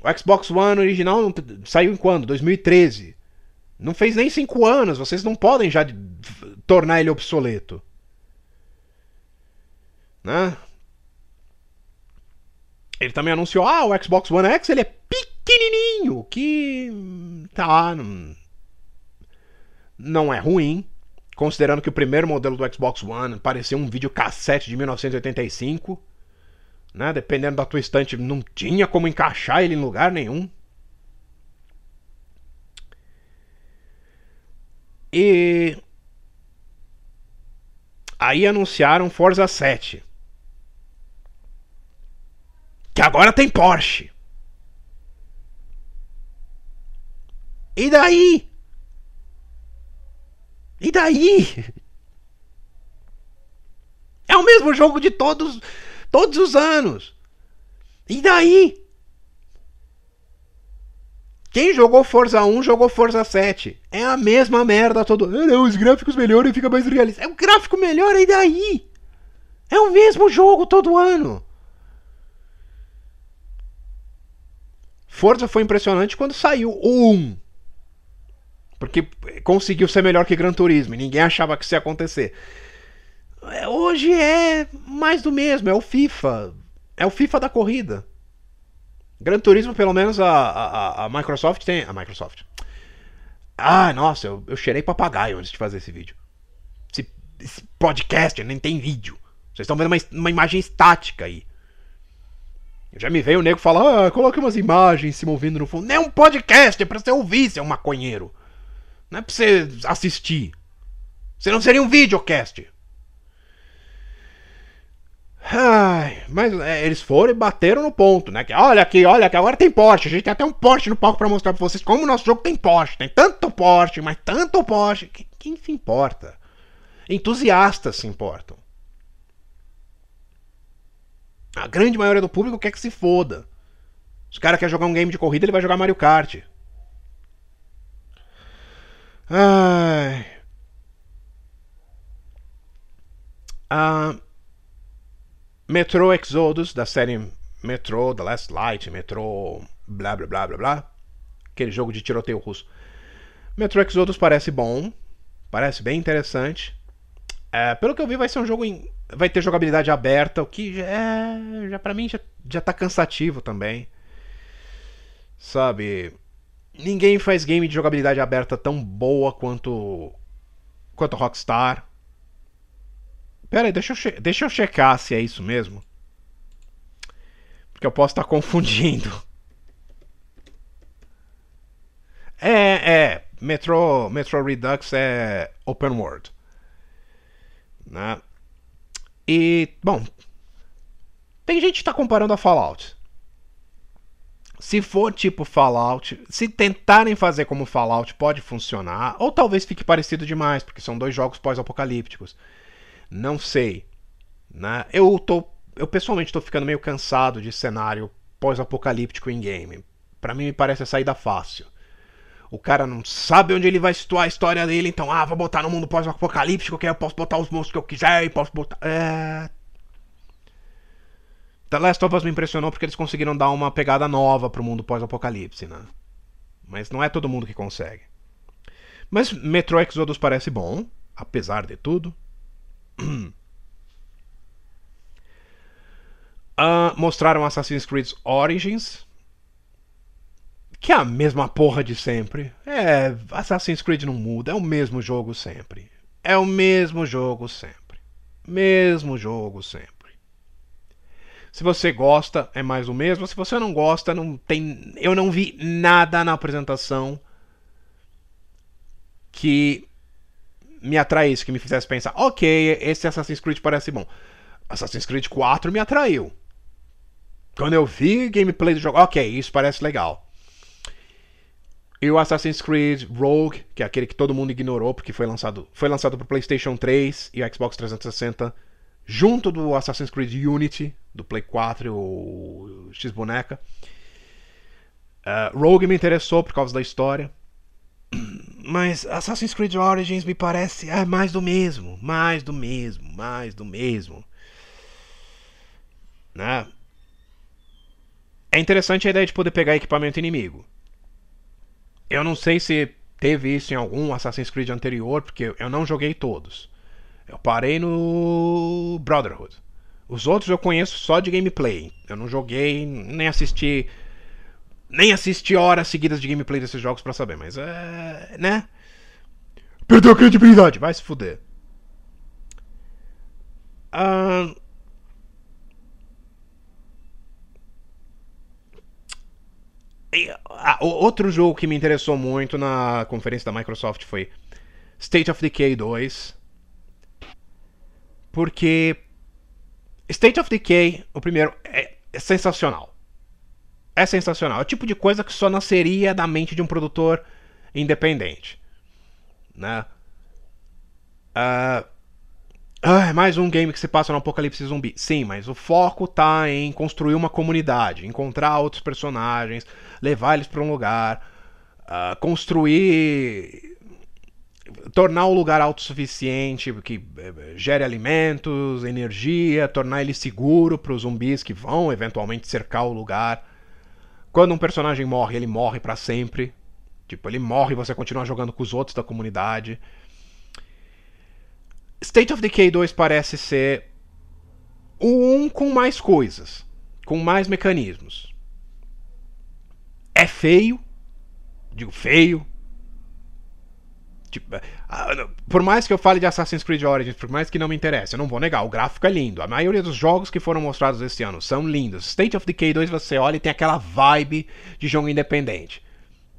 A: O Xbox One original saiu em quando? 2013. Não fez nem 5 anos, vocês não podem já tornar ele obsoleto. Né? Ele também anunciou, ah, o Xbox One X ele é pequenininho, que tá não, é ruim, considerando que o primeiro modelo do Xbox One parecia um videocassete de 1985, né? Dependendo da tua estante, não tinha como encaixar ele em lugar nenhum. E Aí anunciaram Forza 7. Que agora tem Porsche. E daí? E daí? <laughs> É o mesmo jogo de todos todos os anos. E daí? Quem jogou Forza 1 jogou Forza 7. É a mesma merda todo. Ah, não, os gráficos melhoram e fica mais realista. É o gráfico melhor e daí? É o mesmo jogo todo ano. Forza foi impressionante quando saiu o 1. Porque conseguiu ser melhor que Gran Turismo. Ninguém achava que isso ia acontecer. É, hoje é mais do mesmo. É o FIFA. É o FIFA da corrida. Gran Turismo, pelo menos a, a, a Microsoft tem. A Microsoft. Ah, nossa, eu, eu cheirei papagaio antes de fazer esse vídeo. Esse, esse podcast nem tem vídeo. Vocês estão vendo uma, uma imagem estática aí. Já me veio o nego falar, ah, coloque umas imagens se movendo no fundo. Não é um podcast, é pra você ouvir, seu maconheiro. Não é pra você assistir. Você não seria um videocast. Ai, mas é, eles foram e bateram no ponto, né? Que olha aqui, olha aqui, agora tem Porsche. A gente tem até um Porsche no palco para mostrar pra vocês como o nosso jogo tem Porsche. Tem tanto Porsche, mas tanto Porsche. Quem, quem se importa? Entusiastas se importam. A grande maioria do público quer que se foda. Se o cara quer jogar um game de corrida, ele vai jogar Mario Kart. Ai. Ah. Metro Exodus, da série Metro, The Last Light, Metro, blá blá blá blá blá. Aquele jogo de tiroteio russo. Metro Exodus parece bom, parece bem interessante. É, pelo que eu vi, vai ser um jogo em, vai ter jogabilidade aberta, o que já, é, já para mim já, já tá cansativo também. Sabe? Ninguém faz game de jogabilidade aberta tão boa quanto quanto Rockstar. Pera aí, deixa eu, deixa eu checar se é isso mesmo. Porque eu posso estar <laughs> confundindo. É, é. Metro, Metro Redux é open world. Né? E, bom. Tem gente que está comparando a Fallout. Se for tipo Fallout, se tentarem fazer como Fallout, pode funcionar. Ou talvez fique parecido demais, porque são dois jogos pós-apocalípticos. Não sei. Né? Eu tô. Eu pessoalmente estou ficando meio cansado de cenário pós-apocalíptico em game. Para mim me parece a saída fácil. O cara não sabe onde ele vai situar a história dele, então, ah, vou botar no mundo pós-apocalíptico, que eu posso botar os monstros que eu quiser e posso botar. É. The Last of Us me impressionou porque eles conseguiram dar uma pegada nova pro mundo pós-apocalipse, né? Mas não é todo mundo que consegue. Mas Metro Exodus parece bom, apesar de tudo. Uh, mostraram Assassin's Creed Origins, que é a mesma porra de sempre. É, Assassin's Creed não muda, é o mesmo jogo sempre. É o mesmo jogo sempre. Mesmo jogo sempre. Se você gosta, é mais o mesmo. Se você não gosta, não tem. Eu não vi nada na apresentação que me atraísse, que me fizesse pensar, ok, esse Assassin's Creed parece bom. Assassin's Creed 4 me atraiu. Quando eu vi gameplay do jogo, ok, isso parece legal. E o Assassin's Creed Rogue, que é aquele que todo mundo ignorou porque foi lançado, foi lançado para PlayStation 3 e Xbox 360, junto do Assassin's Creed Unity, do Play 4 e o X Boneca. Uh, Rogue me interessou por causa da história. <clears throat> Mas Assassin's Creed Origins me parece é mais do mesmo, mais do mesmo, mais do mesmo. Né? É interessante a ideia de poder pegar equipamento inimigo. Eu não sei se teve isso em algum Assassin's Creed anterior, porque eu não joguei todos. Eu parei no Brotherhood. Os outros eu conheço só de gameplay. Eu não joguei, nem assisti. Nem assisti horas seguidas de gameplay desses jogos para saber, mas é. né? Perdeu a credibilidade, vai se fuder. Uh, Ah, outro jogo que me interessou muito na conferência da Microsoft foi State of Decay 2. Porque State of Decay, o primeiro, é, é sensacional. É sensacional. É o tipo de coisa que só nasceria da mente de um produtor independente. Né? Uh, mais um game que se passa no apocalipse zumbi. Sim, mas o foco tá em construir uma comunidade, encontrar outros personagens, levar eles para um lugar, uh, construir. tornar o lugar autossuficiente, que eh, gere alimentos, energia, tornar ele seguro para os zumbis que vão eventualmente cercar o lugar. Quando um personagem morre, ele morre para sempre. Tipo, ele morre e você continua jogando com os outros da comunidade. State of Decay 2 parece ser um com mais coisas, com mais mecanismos. É feio, digo feio. Tipo, ah, por mais que eu fale de Assassin's Creed Origins, por mais que não me interesse, eu não vou negar, o gráfico é lindo. A maioria dos jogos que foram mostrados esse ano são lindos. State of Decay 2 você olha e tem aquela vibe de jogo independente.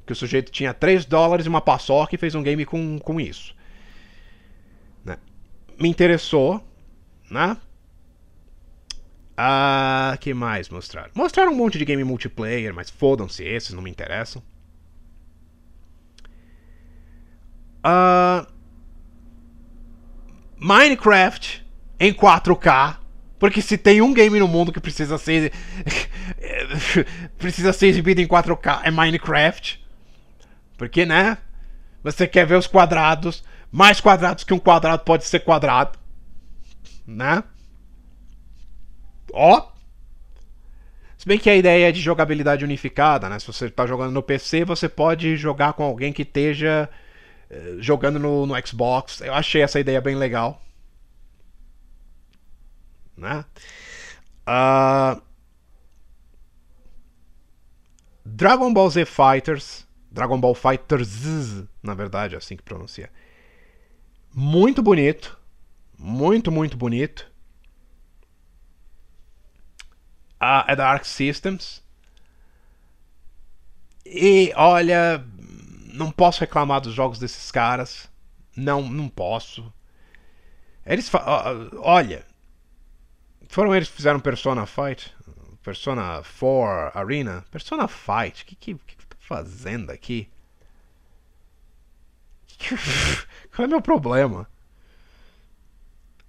A: Que o sujeito tinha 3 dólares e uma paçoca e fez um game com, com isso me interessou, né? Ah, que mais mostraram? Mostraram um monte de game multiplayer, mas fodam-se esses, não me interessam. Ah, Minecraft em 4K, porque se tem um game no mundo que precisa ser <laughs> precisa ser exibido em 4K é Minecraft. Porque, né? Você quer ver os quadrados, mais quadrados que um quadrado pode ser quadrado. Né? Ó. Se bem que a ideia é de jogabilidade unificada, né? Se você está jogando no PC, você pode jogar com alguém que esteja uh, jogando no, no Xbox. Eu achei essa ideia bem legal. Né? Uh... Dragon Ball Z Fighters. Dragon Ball Fighters, na verdade, é assim que pronuncia muito bonito. Muito, muito bonito. Ah, é da Arc Systems. E olha, não posso reclamar dos jogos desses caras. Não, não posso. Eles olha, foram eles que fizeram Persona Fight, Persona 4 Arena, Persona Fight. Que que, que, tô fazendo aqui? <laughs> Qual é meu problema?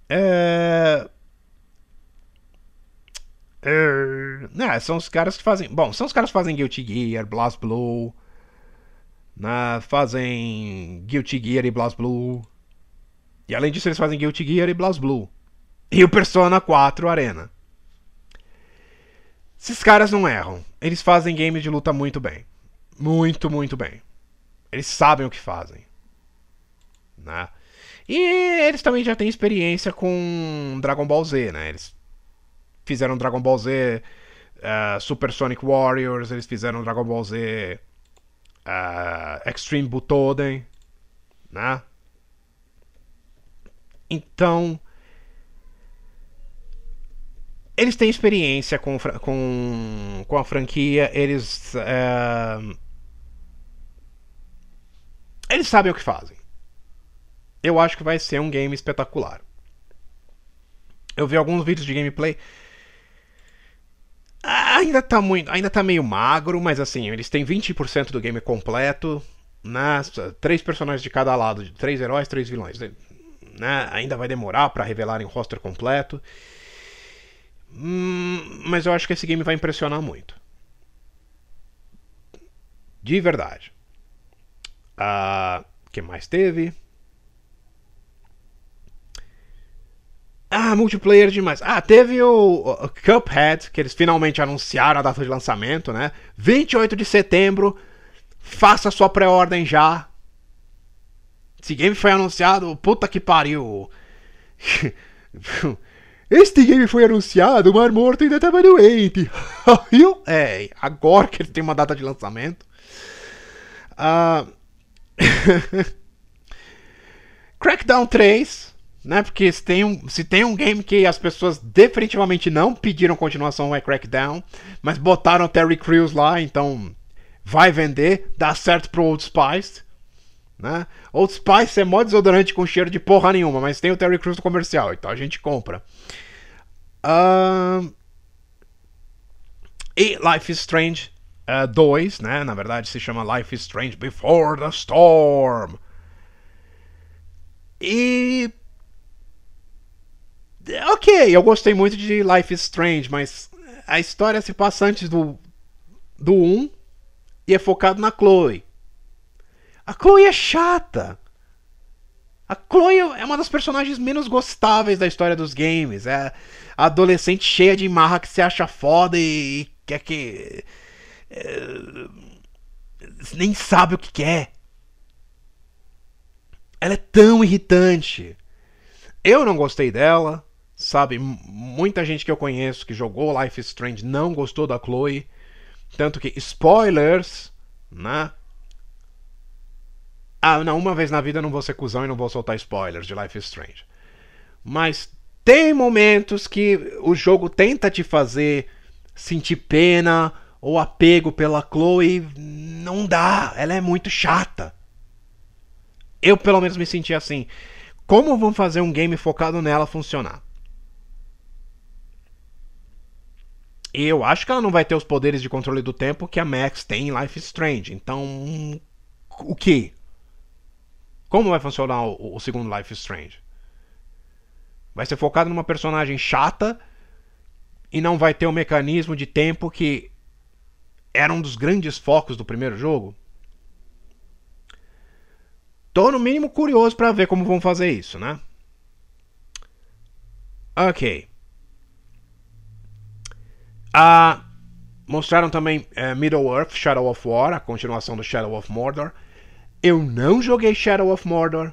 A: É... é... Não, são os caras que fazem. Bom, são os caras que fazem Guilty Gear, Blast Blue. Né? Fazem Guilty Gear e BlazBlue. E além disso, eles fazem Guilty Gear e BlazBlue. E o Persona 4 Arena. Esses caras não erram. Eles fazem games de luta muito bem. Muito, muito bem. Eles sabem o que fazem. Né? E eles também já têm experiência com Dragon Ball Z, né? Eles fizeram Dragon Ball Z uh, Super Sonic Warriors, eles fizeram Dragon Ball Z uh, Extreme Butoden, né? Então, eles têm experiência com, com, com a franquia, eles. Uh, eles sabem o que fazem. Eu acho que vai ser um game espetacular. Eu vi alguns vídeos de gameplay. Ainda tá muito. Ainda tá meio magro, mas assim, eles têm 20% do game completo. Né? Três personagens de cada lado, três heróis, três vilões. Né? Ainda vai demorar para revelarem o roster completo. Hum, mas eu acho que esse game vai impressionar muito. De verdade. O uh, ah, que mais teve? Ah, multiplayer demais. Ah, teve o, o, Cuphead, que eles finalmente anunciaram a data de lançamento, né? 28 de setembro. Faça sua pré-ordem já. Esse game foi anunciado, puta que pariu. <laughs> Este game foi anunciado, o Mar Morto ainda estava doente. <laughs> é, agora que ele tem uma data de lançamento. Uh... <laughs> Crackdown 3 né? Porque se tem, um, se tem um game que as pessoas definitivamente não pediram continuação é Crackdown, mas botaram Terry Crews lá, então vai vender, dá certo pro Old Spice. Né? Old Spice é mó desodorante com cheiro de porra nenhuma, mas tem o Terry Crews no comercial, então a gente compra. Uh... E Life is Strange 2, uh, né? Na verdade se chama Life is Strange Before the Storm. E Ok, eu gostei muito de Life is Strange, mas a história se passa antes do, do 1 e é focado na Chloe. A Chloe é chata. A Chloe é uma das personagens menos gostáveis da história dos games. É a adolescente cheia de marra que se acha foda e, e quer que. É, nem sabe o que quer. Ela é tão irritante. Eu não gostei dela. Sabe, muita gente que eu conheço que jogou Life is Strange não gostou da Chloe. Tanto que, spoilers, né? Ah, não, uma vez na vida eu não vou ser cuzão e não vou soltar spoilers de Life is Strange. Mas tem momentos que o jogo tenta te fazer sentir pena ou apego pela Chloe. Não dá, ela é muito chata. Eu pelo menos me senti assim. Como vão fazer um game focado nela funcionar? Eu acho que ela não vai ter os poderes de controle do tempo que a Max tem em Life is Strange. Então, o que? Como vai funcionar o, o segundo Life is Strange? Vai ser focado numa personagem chata e não vai ter o mecanismo de tempo que era um dos grandes focos do primeiro jogo? Tô no mínimo curioso para ver como vão fazer isso, né? Ok. Ah, mostraram também é, Middle-earth, Shadow of War, a continuação do Shadow of Mordor. Eu não joguei Shadow of Mordor.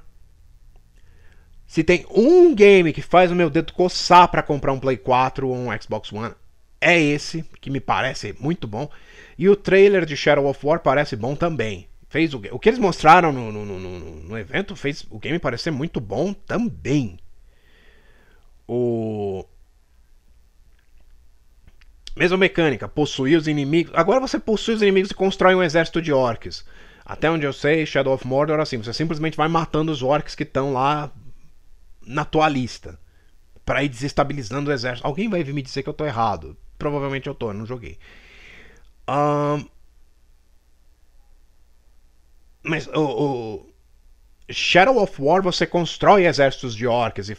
A: Se tem um game que faz o meu dedo coçar para comprar um Play 4 ou um Xbox One, é esse, que me parece muito bom. E o trailer de Shadow of War parece bom também. Fez o, o que eles mostraram no, no, no, no evento fez o game parecer muito bom também. O Mesma mecânica, possuir os inimigos. Agora você possui os inimigos e constrói um exército de orcs. Até onde eu sei, Shadow of Mordor, assim, você simplesmente vai matando os orcs que estão lá na tua lista. Pra ir desestabilizando o exército. Alguém vai vir me dizer que eu tô errado. Provavelmente eu tô, eu não joguei. Um... Mas o, o, Shadow of War você constrói exércitos de orcs e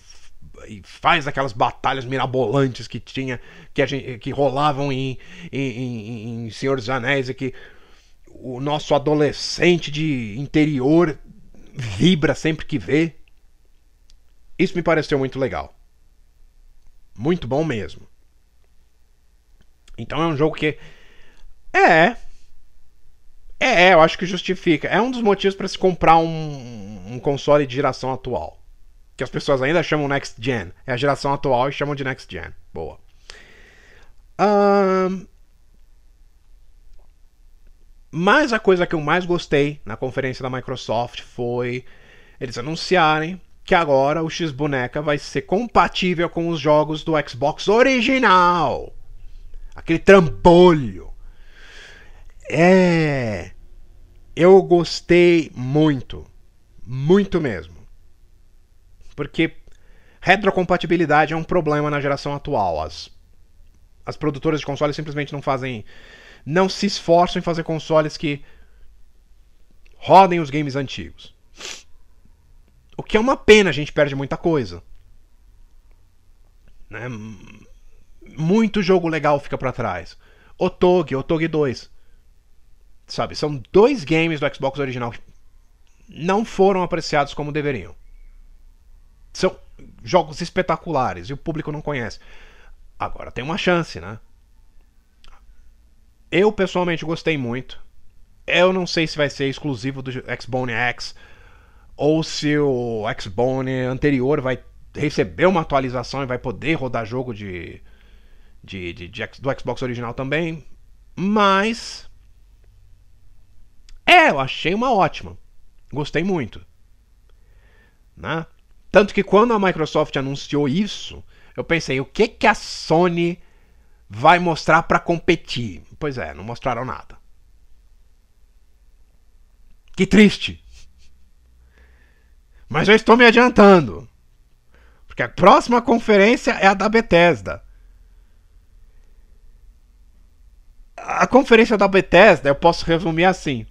A: e faz aquelas batalhas mirabolantes que tinha que, gente, que rolavam em, em, em, em Senhor dos Anéis e que o nosso adolescente de interior vibra sempre que vê. Isso me pareceu muito legal. Muito bom mesmo. Então é um jogo que. É. É, eu acho que justifica. É um dos motivos para se comprar um, um console de geração atual. Que as pessoas ainda chamam Next Gen. É a geração atual e chamam de Next Gen. Boa. Um, mas a coisa que eu mais gostei na conferência da Microsoft foi eles anunciarem que agora o X-Boneca vai ser compatível com os jogos do Xbox original. Aquele trambolho. É. Eu gostei muito. Muito mesmo. Porque retrocompatibilidade é um problema na geração atual. As, as produtoras de consoles simplesmente não fazem não se esforçam em fazer consoles que rodem os games antigos. O que é uma pena, a gente perde muita coisa. Né? Muito jogo legal fica para trás. Otog, Otog 2. Sabe, são dois games do Xbox original que não foram apreciados como deveriam. São jogos espetaculares e o público não conhece. Agora tem uma chance, né? Eu pessoalmente gostei muito. Eu não sei se vai ser exclusivo do Xbone X ou se o Xbone anterior vai receber uma atualização e vai poder rodar jogo de, de, de, de do Xbox original também. Mas é, eu achei uma ótima. Gostei muito. Né? Tanto que quando a Microsoft anunciou isso, eu pensei, o que que a Sony vai mostrar para competir? Pois é, não mostraram nada. Que triste. Mas já estou me adiantando. Porque a próxima conferência é a da Bethesda. A conferência da Bethesda eu posso resumir assim: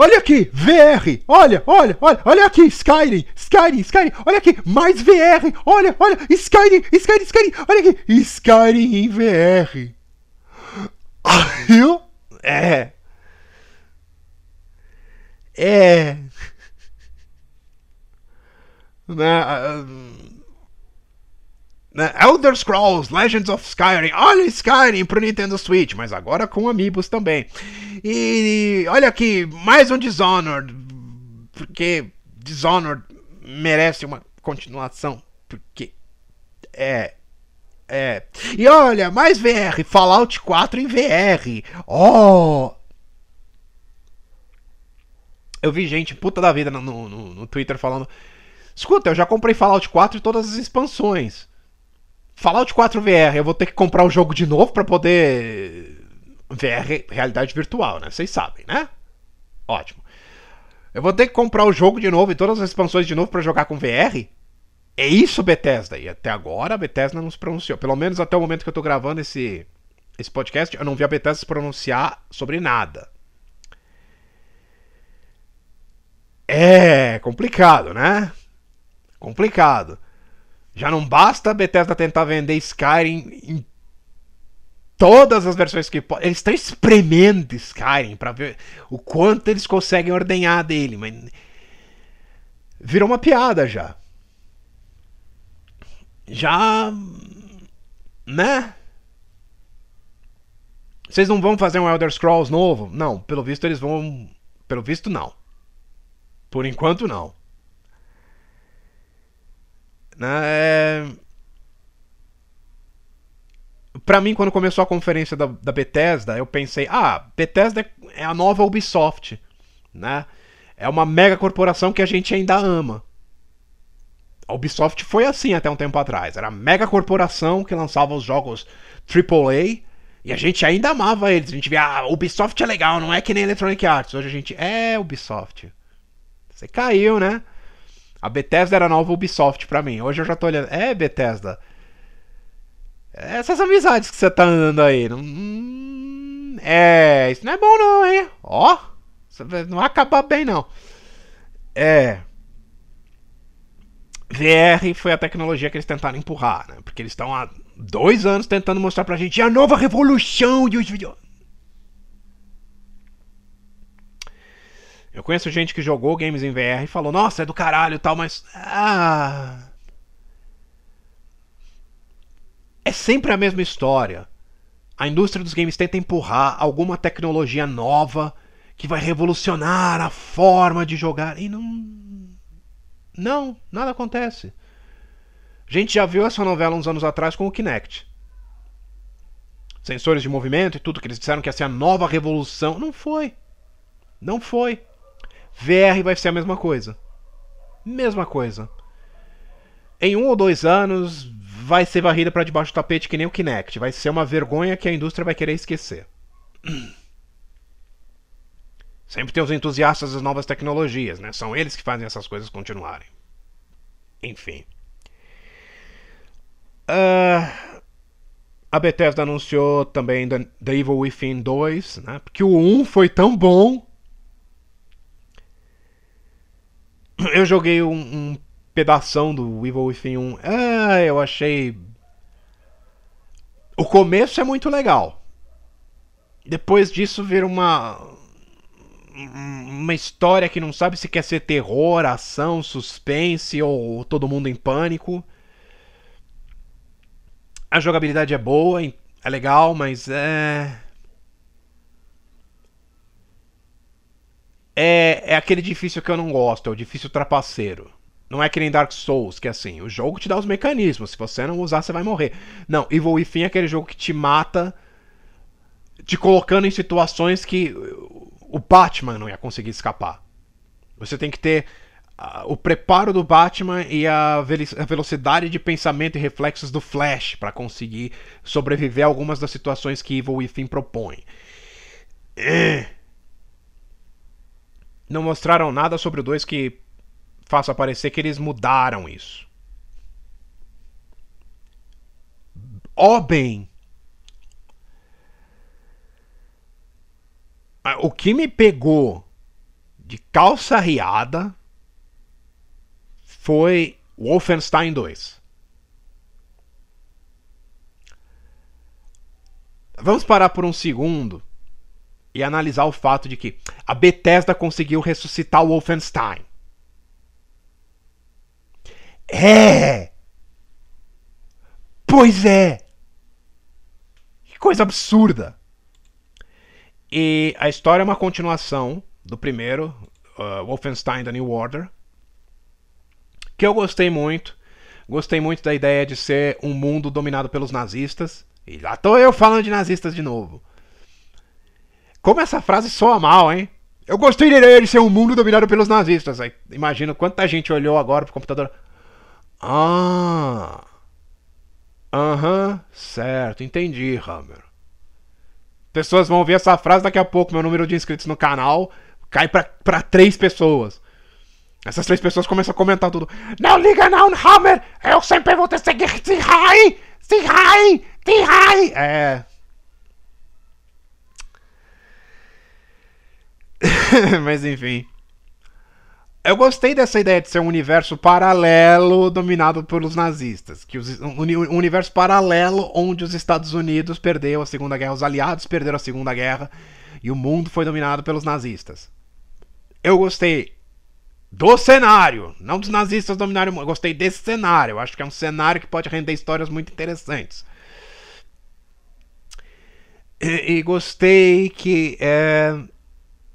A: Olha aqui, VR. Olha, olha, olha, olha aqui, Skyrim, Skyrim, Skyrim. Olha aqui, mais VR. Olha, olha, Skyrim, Skyrim, Skyrim. Olha aqui, Skyrim em VR. Eu? É. É. <laughs> Né, né, Elder Scrolls, Legends of Skyrim. Olha Skyrim pro Nintendo Switch, mas agora com Amiibos também. E olha aqui, mais um Dishonored. Porque Dishonored merece uma continuação. Porque é é. E olha, mais VR, Fallout 4 em VR. Oh! Eu vi gente puta da vida no, no, no Twitter falando: Escuta, eu já comprei Fallout 4 e todas as expansões. Fallout 4 VR, eu vou ter que comprar o jogo de novo para poder. VR, realidade virtual, né? Vocês sabem, né? Ótimo. Eu vou ter que comprar o jogo de novo e todas as expansões de novo para jogar com VR? É isso, Bethesda. E até agora a Bethesda não se pronunciou. Pelo menos até o momento que eu tô gravando esse, esse podcast, eu não vi a Bethesda se pronunciar sobre nada. É complicado, né? Complicado. Já não basta a Bethesda tentar vender Skyrim em todas as versões que podem. Eles estão espremendo Skyrim para ver o quanto eles conseguem ordenhar dele, mas virou uma piada já já. Né? Vocês não vão fazer um Elder Scrolls novo? Não, pelo visto eles vão. Pelo visto, não. Por enquanto, não. Né? É... Pra mim, quando começou a conferência da, da Bethesda, eu pensei: ah, Bethesda é a nova Ubisoft. Né? É uma mega corporação que a gente ainda ama. A Ubisoft foi assim até um tempo atrás. Era a mega corporação que lançava os jogos AAA e a gente ainda amava eles. A gente via, ah, Ubisoft é legal, não é que nem Electronic Arts. Hoje a gente é Ubisoft. Você caiu, né? A Bethesda era a nova Ubisoft pra mim. Hoje eu já tô olhando. É, Bethesda. Essas amizades que você tá andando aí. Não... Hum, é. Isso não é bom, não, hein? Ó. Não vai acabar bem, não. É. VR foi a tecnologia que eles tentaram empurrar, né? Porque eles estão há dois anos tentando mostrar pra gente a nova revolução de os vídeos. Eu conheço gente que jogou games em VR e falou, nossa, é do caralho e tal, mas. Ah. É sempre a mesma história. A indústria dos games tenta empurrar alguma tecnologia nova que vai revolucionar a forma de jogar. E não. Não, nada acontece. A gente já viu essa novela uns anos atrás com o Kinect. Sensores de movimento e tudo que eles disseram que ia ser a nova revolução. Não foi. Não foi. VR vai ser a mesma coisa. Mesma coisa. Em um ou dois anos, vai ser varrida para debaixo do tapete que nem o Kinect. Vai ser uma vergonha que a indústria vai querer esquecer. <clears throat> Sempre tem os entusiastas das novas tecnologias, né? São eles que fazem essas coisas continuarem. Enfim. Uh, a Bethesda anunciou também The Evil Within 2, né? Porque o 1 foi tão bom <clears throat> eu joguei um, um pedação do Evil Within 1. Ah, eu achei. O começo é muito legal. Depois disso vira uma. Uma história que não sabe se quer ser terror, ação, suspense ou todo mundo em pânico. A jogabilidade é boa, é legal, mas é. É, é aquele difícil que eu não gosto, é o difícil trapaceiro. Não é que nem Dark Souls, que é assim, o jogo te dá os mecanismos, se você não usar, você vai morrer. Não, Evil Within é aquele jogo que te mata, te colocando em situações que o Batman não ia conseguir escapar. Você tem que ter o preparo do Batman e a, a, velocidade de pensamento e reflexos do Flash para conseguir sobreviver a algumas das situações que Evil Within propõe. É não mostraram nada sobre o 2 que faça parecer que eles mudaram isso. Ó oh, bem. Ah, o que me pegou de calça riada foi Wolfenstein 2. Vamos parar por um segundo e analisar o fato de que a Bethesda conseguiu ressuscitar o Wolfenstein. É! Pois é! Que coisa absurda! E a história é uma continuação do primeiro, uh, Wolfenstein The New Order, que eu gostei muito. Gostei muito da ideia de ser um mundo dominado pelos nazistas. E lá tô eu falando de nazistas de novo. Como essa frase soa mal, hein? Eu gostei de ser um mundo dominado pelos nazistas. Aí, imagina quanta gente olhou agora pro computador. Ah. Aham, uhum, certo, entendi, Hammer. Pessoas vão ouvir essa frase daqui a pouco. Meu número de inscritos no canal cai pra, pra três pessoas. Essas três pessoas começam a comentar tudo. Não liga não, Hammer! Eu sempre vou ter seguir Tihai! Tihai! Tihai! É. <laughs> Mas enfim. Eu gostei dessa ideia de ser um universo paralelo dominado pelos nazistas. Que os, um, um universo paralelo onde os Estados Unidos perdeu a Segunda Guerra, os aliados perderam a Segunda Guerra e o mundo foi dominado pelos nazistas. Eu gostei do cenário, não dos nazistas dominarem o mundo. Eu gostei desse cenário. Eu acho que é um cenário que pode render histórias muito interessantes. E, e gostei que é,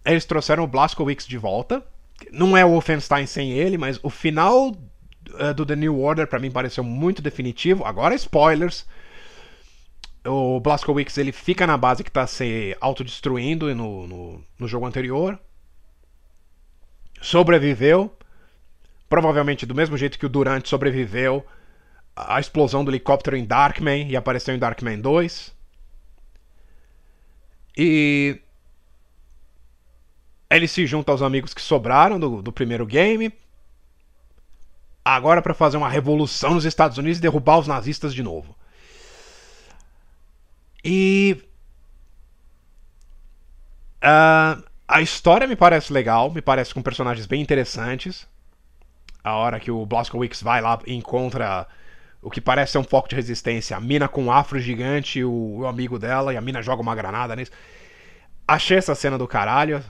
A: eles trouxeram o Blazkowicz de volta. Não é o Wolfenstein sem ele, mas o final uh, do The New Order para mim pareceu muito definitivo. Agora spoilers. O Blazkowicz ele fica na base que está se autodestruindo no, no, no jogo anterior. Sobreviveu. Provavelmente do mesmo jeito que o Durant sobreviveu à explosão do helicóptero em Darkman e apareceu em Darkman 2. E ele se junta aos amigos que sobraram do, do primeiro game. Agora para fazer uma revolução nos Estados Unidos e derrubar os nazistas de novo. E. Uh, a história me parece legal, me parece com personagens bem interessantes. A hora que o Blazkowicz vai lá e encontra o que parece ser um foco de resistência, a mina com um afro gigante, o, o amigo dela, e a mina joga uma granada nisso. Achei essa cena do caralho.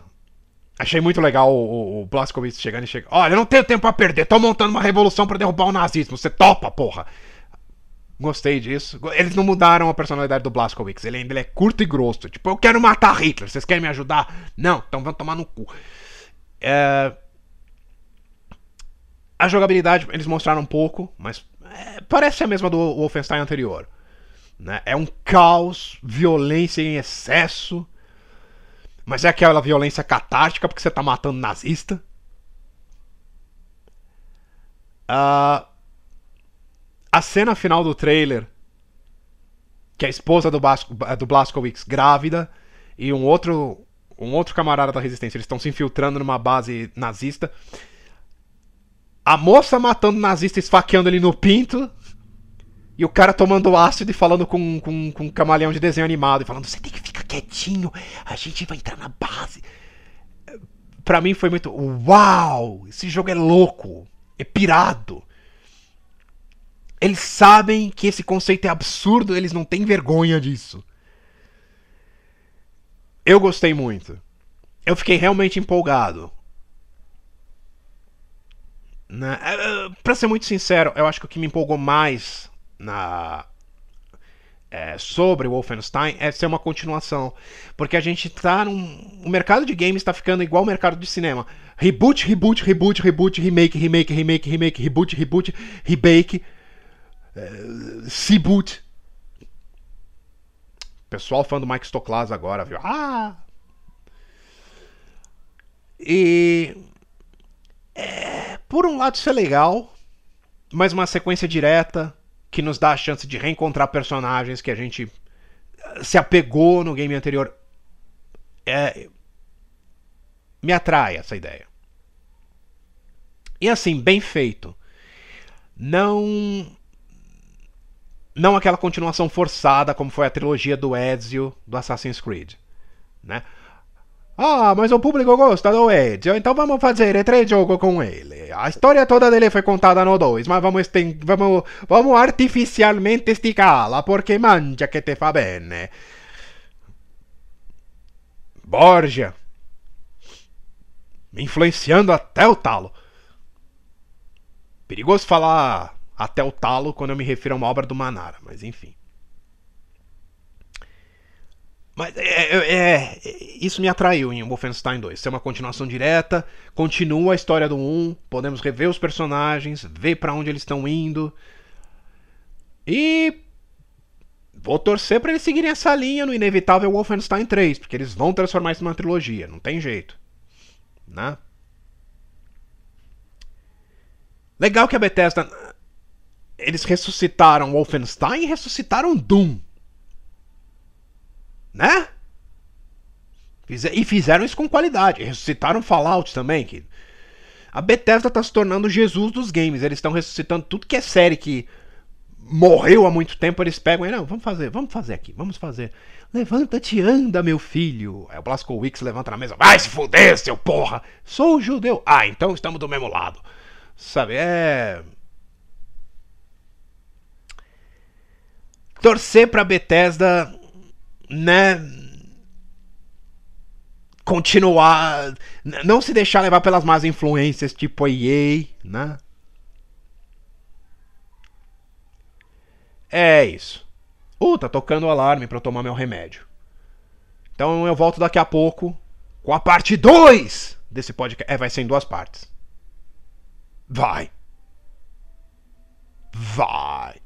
A: Achei muito legal o, o Blazkowicz chegando e chegando. Olha, não tenho tempo pra perder, tô montando uma revolução para derrubar o nazismo. Você topa, porra! Gostei disso. Eles não mudaram a personalidade do Blazkowicz. Ele ainda é curto e grosso. Tipo, eu quero matar Hitler. Vocês querem me ajudar? Não, então vão tomar no cu. É... A jogabilidade eles mostraram um pouco, mas é, parece a mesma do Wolfenstein anterior. Né? É um caos, violência em excesso. Mas é aquela violência catártica porque você tá matando nazista. Uh, a cena final do trailer, que a esposa do, Bas do Blaskowicz grávida e um outro um outro camarada da resistência, eles estão se infiltrando numa base nazista. A moça matando o nazista, esfaqueando ele no pinto. E o cara tomando ácido e falando com, com, com um camaleão de desenho animado. E falando, você tem que ficar quietinho, a gente vai entrar na base. Pra mim foi muito. Uau! Esse jogo é louco! É pirado! Eles sabem que esse conceito é absurdo, eles não têm vergonha disso. Eu gostei muito. Eu fiquei realmente empolgado. Né? É, é, pra ser muito sincero, eu acho que o que me empolgou mais na é, sobre Wolfenstein é ser uma continuação. Porque a gente tá num. O mercado de games está ficando igual o mercado de cinema. Reboot, reboot, reboot, reboot, remake, remake, remake, remake, reboot, reboot, remake, é, reboot. Pessoal fã do Mike Stoklas agora, viu? Ah! E. É, por um lado, isso é legal, mas uma sequência direta que nos dá a chance de reencontrar personagens que a gente eh, se apegou no game anterior. É, me atrai essa ideia. E assim, bem feito. Não. Não aquela continuação forçada como foi a trilogia do Ezio do Assassin's Creed. Né? Ah, mas o público gosta do Ezio, então vamos fazer três jogos com ele. A história toda dele foi contada no 2, mas vamos, vamos, vamos artificialmente esticá-la, porque mangia que te fa bene. Borgia. Influenciando até o talo. Perigoso falar até o talo quando eu me refiro a uma obra do Manara, mas enfim. Mas é, é, é, isso me atraiu em Wolfenstein 2. Ser uma continuação direta, continua a história do 1, podemos rever os personagens, ver para onde eles estão indo. E vou torcer para eles seguirem essa linha no inevitável Wolfenstein 3, porque eles vão transformar isso numa trilogia, não tem jeito. Né? Legal que a Bethesda eles ressuscitaram Wolfenstein e ressuscitaram Doom né? E fizeram isso com qualidade. Ressuscitaram Fallout também. Que... A Bethesda tá se tornando Jesus dos games. Eles estão ressuscitando tudo que é série que morreu há muito tempo. Eles pegam e não, vamos fazer, vamos fazer aqui, vamos fazer. Levanta-te, anda, meu filho. Aí o Blazkowicz levanta na mesa. Vai se fuder, seu porra. Sou judeu. Ah, então estamos do mesmo lado. Sabe, é... Torcer pra Bethesda né, continuar, não se deixar levar pelas más influências, tipo a EA, né? É isso. Uh, tá tocando o alarme para eu tomar meu remédio. Então eu volto daqui a pouco com a parte 2 desse podcast. É, vai ser em duas partes. Vai. Vai.